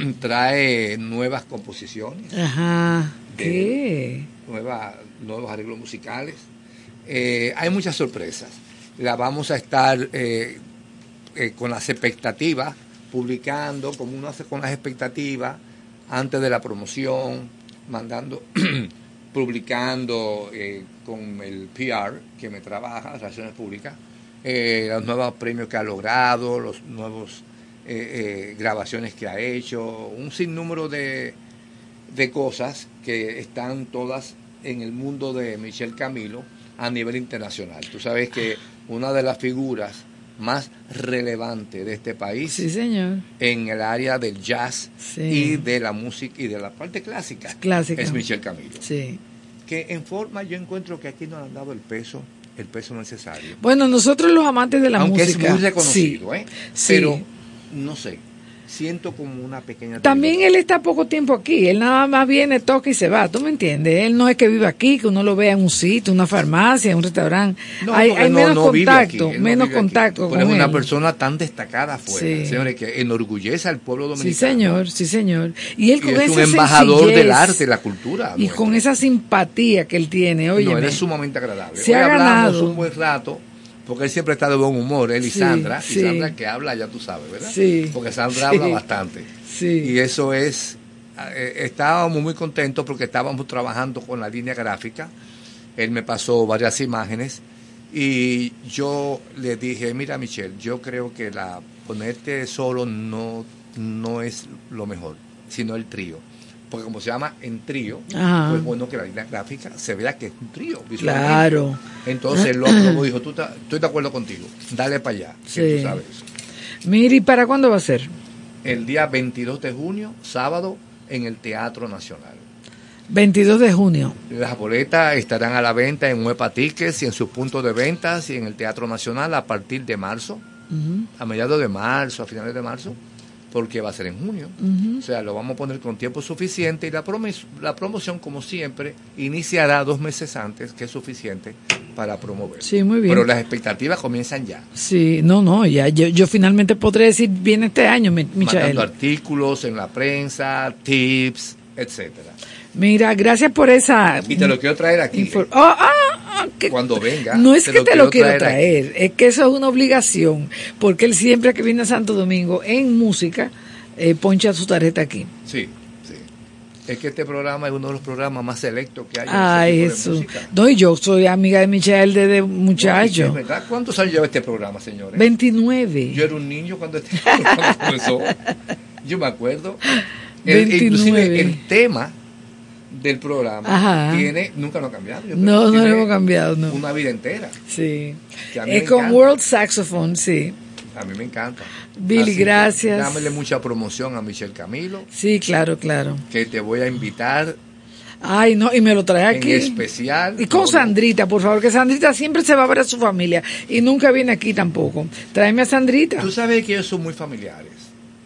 trae nuevas composiciones. Ajá. de- ¿Qué? nueva- nuevos arreglos musicales. Eh, hay muchas sorpresas. La vamos a estar eh, eh, con las expectativas, publicando, como uno hace con las expectativas, antes de la promoción, mandando, publicando con el PR que me trabaja, Relaciones Públicas, los nuevos premios que ha logrado, los nuevos eh, eh, grabaciones que ha hecho, un sinnúmero de, de cosas que están todas en el mundo de Michel Camilo a nivel internacional. Tú sabes que una de las figuras más relevantes de este país Sí, señor. en el área del jazz Sí. y de la música y de la parte clásica, Clásica. es Michel Camilo. Sí. Que en forma yo encuentro que aquí no le han dado el peso, el peso necesario. Bueno, nosotros los amantes de la Aunque música. es muy reconocido, ¿eh? Pero no sé, siento como una pequeña También él está poco tiempo aquí, él nada más viene, toca y se va, ¿tú me entiendes? Él no es que vive aquí, que uno lo vea en un sitio, una farmacia, un restaurante. No, hay porque hay no- menos no vive aquí, contacto, él no menos contacto con es una él. persona tan destacada afuera, Sí. señores, que enorgullece al pueblo Sí, dominicano. señor, sí, señor. Y él Y con es esa un embajador del arte la cultura. Y con esa simpatía que él tiene, oye. no, él es sumamente agradable. Se Hoy ha ganado. un buen rato, porque él siempre está de buen humor, él y Sí, Sandra. sí. Y Sandra que habla, ya tú sabes, ¿verdad? Sí. Porque Sandra habla bastante. Sí. Y eso es, eh, estábamos muy contentos porque estábamos trabajando con la línea gráfica. Él me pasó varias imágenes y yo le dije, mira Michelle, yo creo que la ponerte solo no, no es lo mejor, sino el trío. Porque como se llama en trío, Ajá. pues bueno que la línea gráfica se vea que es un trío. visualmente. Claro. Entonces lo y dijo, tú ta- estoy de acuerdo contigo, dale para allá, que Sí. tú sabes ¿y para cuándo va a ser? el día 22 de junio, sábado, en el Teatro Nacional. 22 de junio. Las boletas estarán a la venta en Huepa Tickets y en sus puntos de ventas y en el Teatro Nacional a partir de marzo, a mediados de marzo, a finales de marzo, porque va a ser en junio. O sea, lo vamos a poner con tiempo suficiente y la, la promoción, como siempre, iniciará dos meses antes, que es suficiente para promover. Sí, muy bien. Pero las expectativas comienzan ya. Sí, no, no, ya yo, yo finalmente podré decir, viene este año, Mi- Michael. Artículos en la prensa, tips, etcétera. Mira, gracias por esa... Y te lo quiero traer aquí. infor- Oh, ah, que- Cuando venga. No es que te lo quiero traer, es que eso es una obligación, porque él siempre que viene a Santo Domingo en música, eh, poncha su tarjeta aquí. Sí, sí. Es que este programa es uno de los programas más selectos que hay. en Ay, Jesús. No, y yo soy amiga de Michael desde Es muchacho. verdad. ¿Cuántos años lleva este programa, señores? 29. Yo era un niño cuando este programa comenzó. Yo me acuerdo. El- 29. inclusive el tema del programa Ajá. tiene, nunca lo ha cambiado. yo. No, no lo hemos cambiado, no. Una vida entera. Sí. Es con encanta. World Saxophone, sí. A mí me encanta. Billy, Así gracias. Dámele mucha promoción a Michelle Camilo, Sí, claro, claro. que te voy a invitar Ay, no, y me lo trae aquí. en especial. Y con Sandrita, por favor, que Sandrita siempre se va a ver a su familia y nunca viene aquí tampoco. Tráeme a Sandrita. Tú sabes que ellos son muy familiares.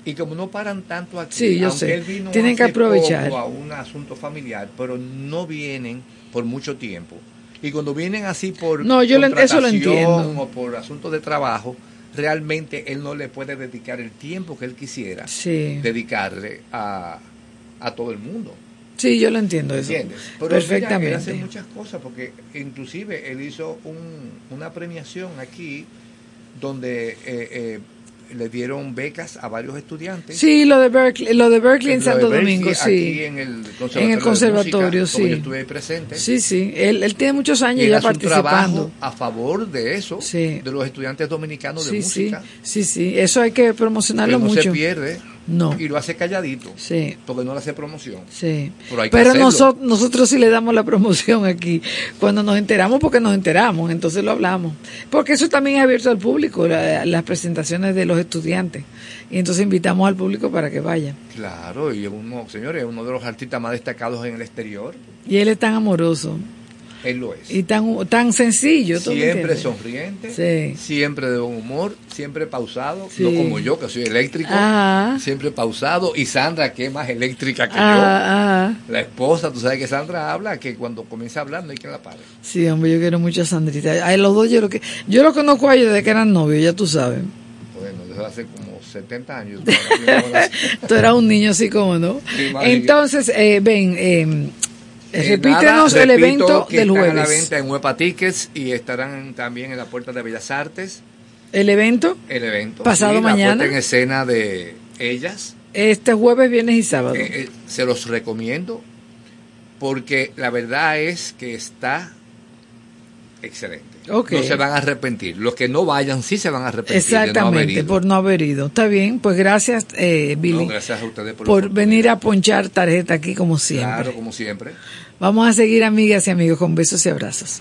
Y como no paran tanto aquí, Sí, yo aunque sé. él vino Tienen que aprovechar. poco a un asunto familiar, pero no vienen por mucho tiempo. Y cuando vienen así por No, yo lo- eso lo entiendo. o por asuntos de trabajo, realmente él no le puede dedicar el tiempo que él quisiera Sí. dedicarle a, a todo el mundo. Sí, yo lo entiendo eso. ¿Entiendes? Pero mira, él hace Perfectamente. muchas cosas, porque inclusive él hizo un, una premiación aquí donde eh, eh, le dieron becas a varios estudiantes. Sí, lo de Berkeley, lo de Berkeley en Lo Santo Berkeley, Domingo, aquí sí. en el conservatorio, En el conservatorio, música, sí. yo estuve presente. Sí, sí. Él, él tiene muchos Y años él ya participando. trabajo a favor de eso, Sí. de los estudiantes dominicanos de Sí, sí. música. Sí, sí. Eso hay que promocionarlo Él no mucho. se pierde No. y lo hace calladito, Sí. porque no le hace promoción. Sí. Pero hay que Pero hacerlo. noso- nosotros sí le damos la promoción aquí. Cuando nos enteramos, porque nos enteramos, entonces lo hablamos. Porque eso también es abierto al público, la- las presentaciones de los estudiantes. Y entonces invitamos al público para que vaya. Claro, y uno, señores, uno de los artistas más destacados en el exterior. Y él es tan amoroso. Él lo es. Y tan, tan sencillo. ¿tú Siempre sonriente, Sí. siempre de buen humor, siempre pausado, Sí. no como yo que soy eléctrico, Ajá. siempre pausado. Y Sandra que es más eléctrica que Ah, ah. yo. La esposa, tú sabes que Sandra habla, que cuando comienza a hablar no hay quien la pare. Sí, hombre, yo quiero mucho a Sandrita. A los dos yo lo que yo lo conozco a ellos desde que eran novios, ya tú sabes. Bueno, desde hace como 70 años. Tú eras un niño así como, ¿no? Sí. Entonces, eh, ven, eh, Eh, repítenos nada, el evento que del están a la jueves. venta en Huepa Tickets y estarán también en la Puerta de Bellas Artes, El evento, el evento. Pasado Sí, mañana. La en escena de ellas. este jueves, viernes y sábado. Eh, eh, se los recomiendo porque la verdad es que está excelente. No se van a arrepentir. Los que no vayan sí se van a arrepentir. no Exactamente, por no haber ido. Está bien, pues gracias, eh, Billy, No, gracias a ustedes por, por venir a ponchar tarjeta aquí como siempre. Claro, como siempre. Vamos a seguir, amigas y amigos, con besos y abrazos.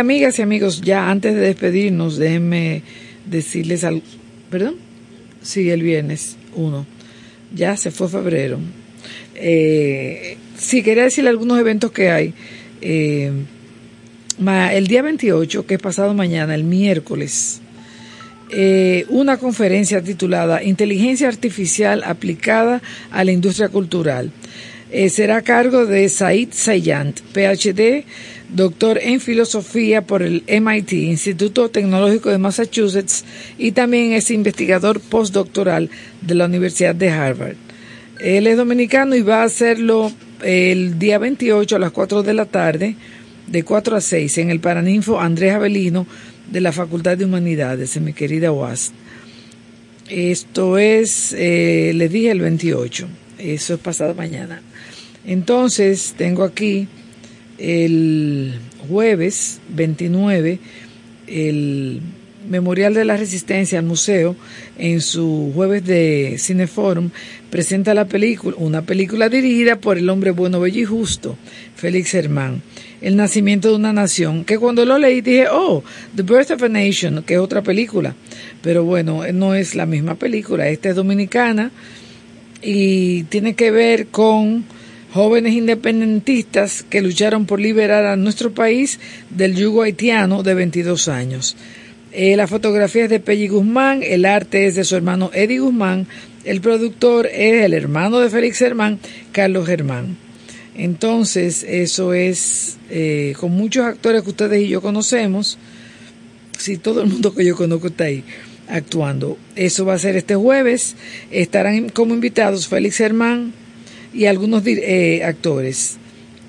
Amigas y amigos, ya antes de despedirnos, déjenme decirles algo. ¿Perdón? Sí, el viernes 1. Ya se fue febrero. Eh, sí, quería decirle algunos eventos que hay. Eh, el día 28, que es pasado mañana, el miércoles, eh, una conferencia titulada Inteligencia Artificial aplicada a la industria cultural. Eh, será a cargo de Said Sayant, PhD, doctor en filosofía por el MIT, Instituto Tecnológico de Massachusetts, y también es investigador postdoctoral de la Universidad de Harvard. Él es dominicano y va a hacerlo el día 28 a las 4 de la tarde, de 4 a 6, en el Paraninfo Andrés Avelino de la Facultad de Humanidades, en mi querida UAS. Esto es, eh, le dije el 28, eso es pasado mañana. Entonces, tengo aquí el jueves 29 el Memorial de la Resistencia al Museo, en su jueves de Cineforum, presenta la película, una película dirigida por el hombre bueno, bello y justo, Félix Hermán, El nacimiento de una nación, que cuando lo leí dije, oh, The Birth of a Nation, que es otra película, pero bueno, no es la misma película, esta es dominicana y tiene que ver con jóvenes independentistas que lucharon por liberar a nuestro país del yugo haitiano de 22 años. Eh, la fotografía es de Pelli Guzmán, el arte es de su hermano Eddie Guzmán, el productor es el hermano de Félix Germán, Carlos Germán. Entonces, eso es eh, con muchos actores que ustedes y yo conocemos, si todo el mundo que yo conozco está ahí actuando. Eso va a ser este jueves. Estarán como invitados Félix Germán, y algunos eh, actores.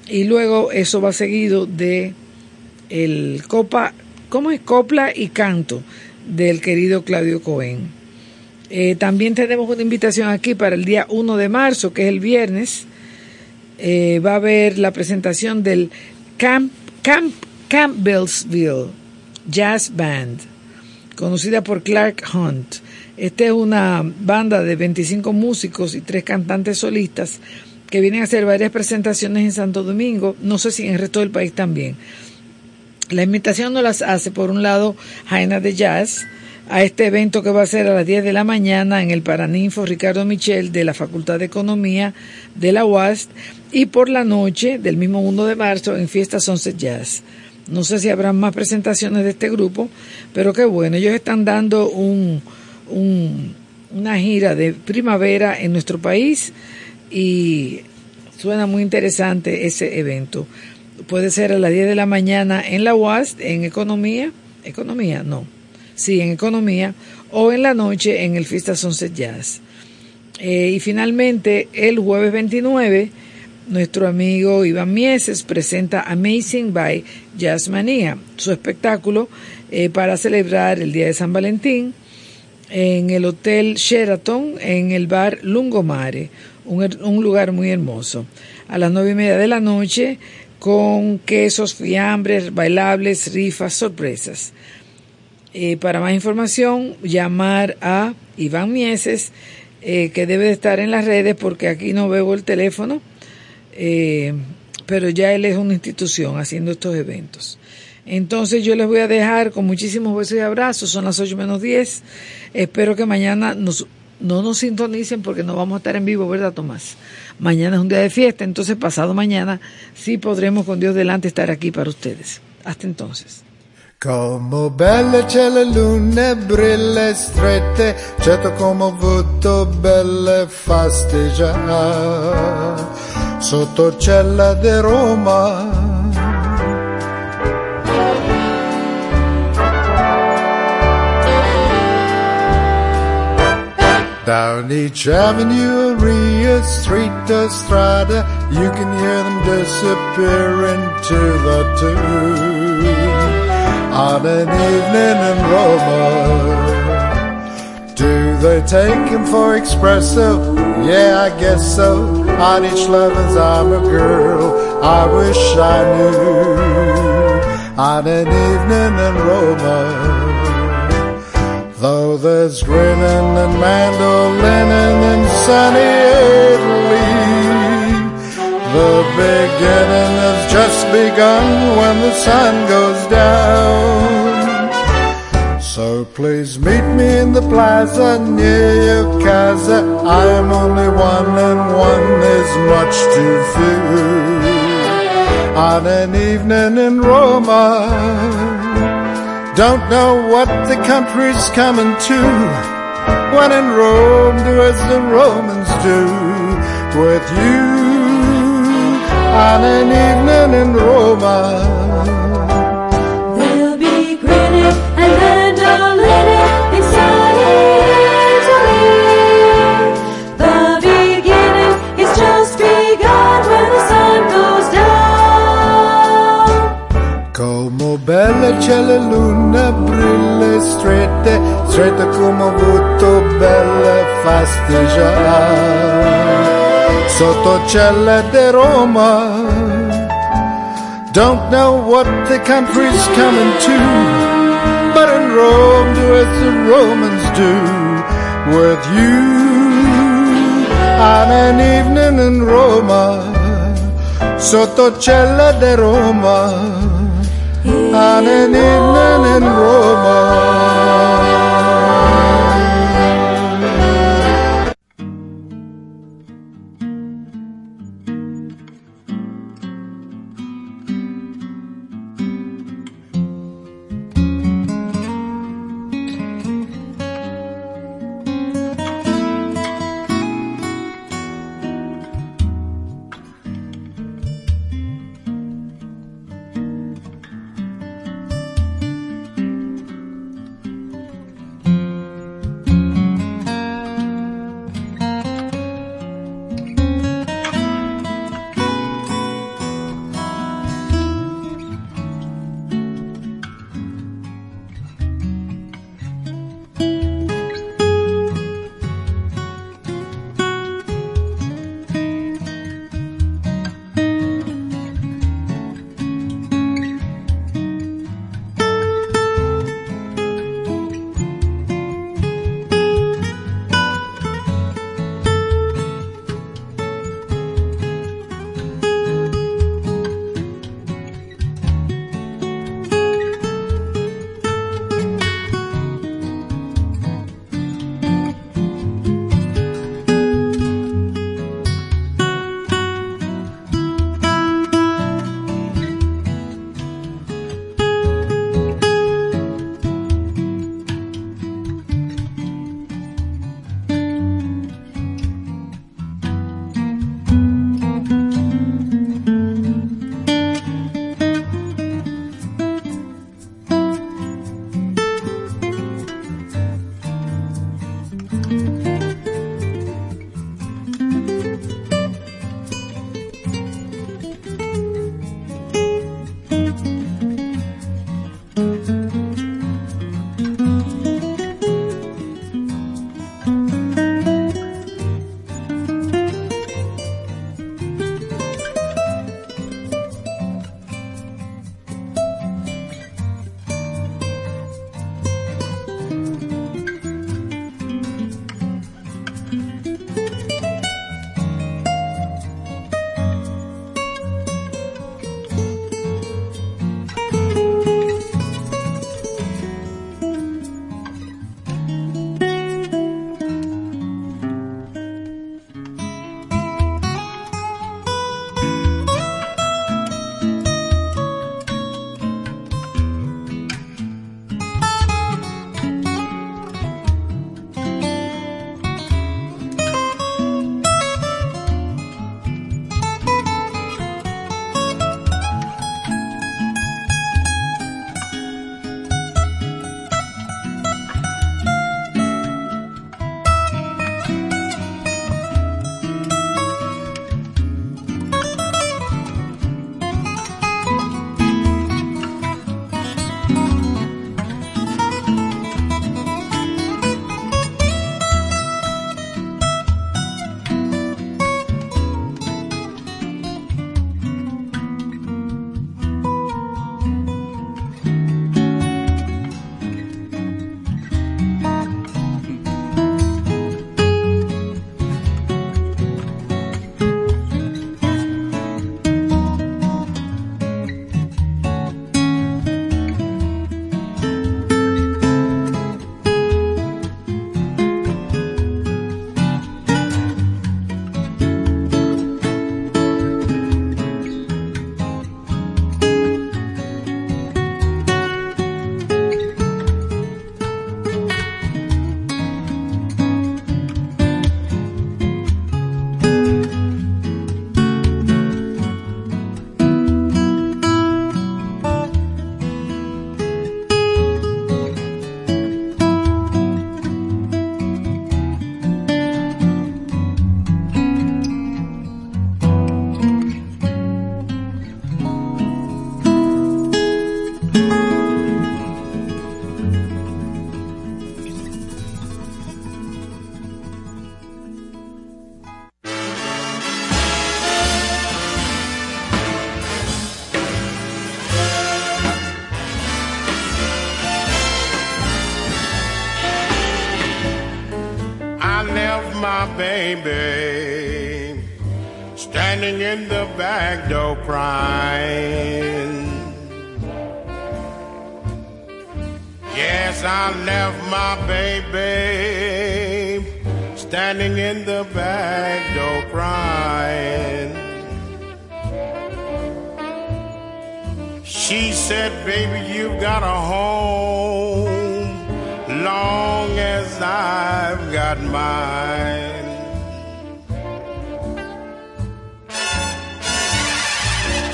Y luego eso va seguido de el copa, ¿cómo es? Copla y canto del querido Claudio Cohen. Eh, también tenemos una invitación aquí para el día 1 de marzo, que es el viernes. Eh, va a haber la presentación del Camp, Camp, Campbellsville Jazz Band, conocida por Clark Hunt. Esta es una banda de 25 músicos y tres cantantes solistas que vienen a hacer varias presentaciones en Santo Domingo, no sé si en el resto del país también. La invitación nos las hace, por un lado, Jaina de Jazz, a este evento que va a ser a las 10 de la mañana en el Paraninfo Ricardo Michel de la Facultad de Economía de la UAS y por la noche del mismo 1 de marzo en Fiesta Sunset Jazz. No sé si habrá más presentaciones de este grupo, pero qué bueno, ellos están dando un, una gira de primavera en nuestro país y suena muy interesante ese evento. Puede ser a las 10 de la mañana en la UAS, en Economía, Economía, no, sí, en Economía, o en la noche en el Fiesta Sunset Jazz. Eh, y finalmente, el jueves 29, nuestro amigo Iván Mieses presenta Amazing by Jazz Mania, su espectáculo eh, para celebrar el Día de San Valentín en el Hotel Sheraton, en el bar Lungomare, un, lugar muy hermoso. A las nueve y media de la noche, con quesos, fiambres, bailables, rifas, sorpresas. Eh, para más información, llamar a Iván Mieses, eh, que debe de estar en las redes porque aquí no veo el teléfono, eh, pero ya él es una institución haciendo estos eventos. Entonces yo les voy a dejar con muchísimos besos y abrazos, son las 8 menos 10. Espero que mañana nos, no nos sintonicen porque no vamos a estar en vivo, ¿verdad, Tomás? Mañana es un día de fiesta, entonces pasado mañana sí podremos con Dios delante estar aquí para ustedes. Hasta entonces. Como belle c'è le lune, brille strette, certo come ho avuto belle fasteggiare, sotto cella di Roma. Down each avenue, Ria Street, Estrada, you can hear them disappear into the tune. on an evening in Roma. Do they take him for espresso? Yeah, I guess so. On each lover's arm, a girl I wish I knew. On an evening in Roma. Though there's grinning and mandolin in sunny Italy, the beginning has just begun when the sun goes down. So please meet me in the plaza near your casa. I am only one and one is much too few. On an evening in Roma, don't know what the country's coming to. When in Rome, do as the Romans do with you. On an evening in Roma. Belle brille strette, strette come ho avuto belle. Sotto celle di Roma, don't know what the country's coming to, but in Rome do as the Romans do with you. On an evening in Roma, sotto celle di Roma, on an evening in Roma. In the back door crying. She said, baby, you've got a home long as I've got mine.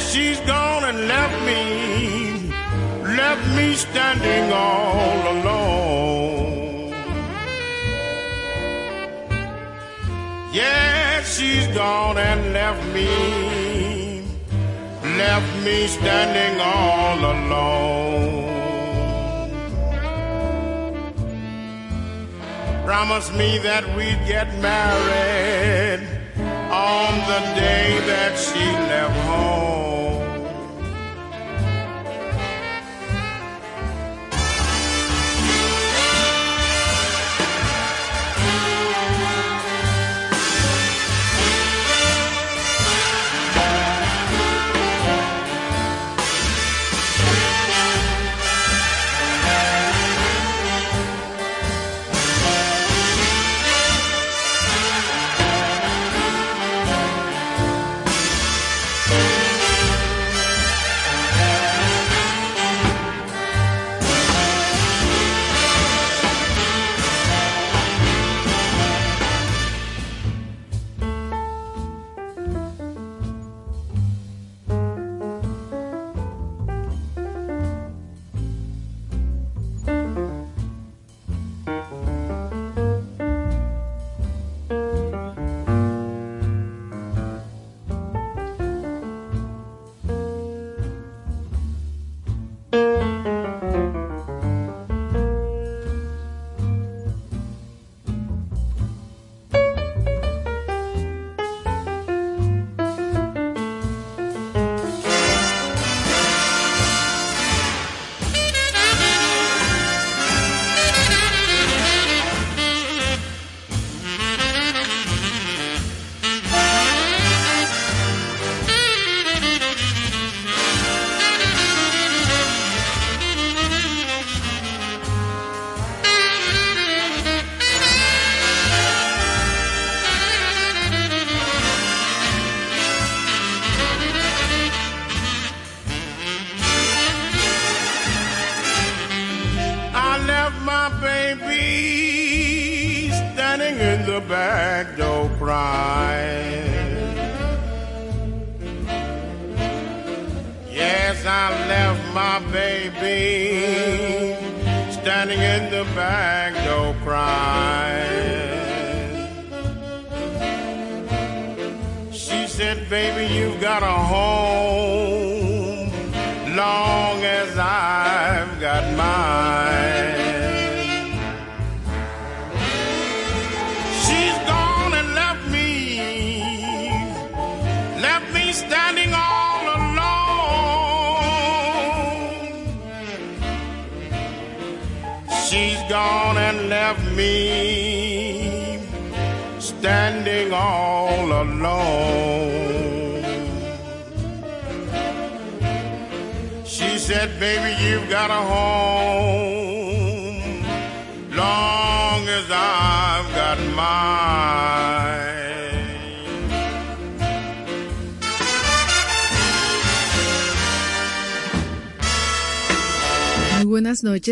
She's gone and left me, left me standing all gone and left me, left me standing all alone. Promised me that we'd get married on the day that she left home.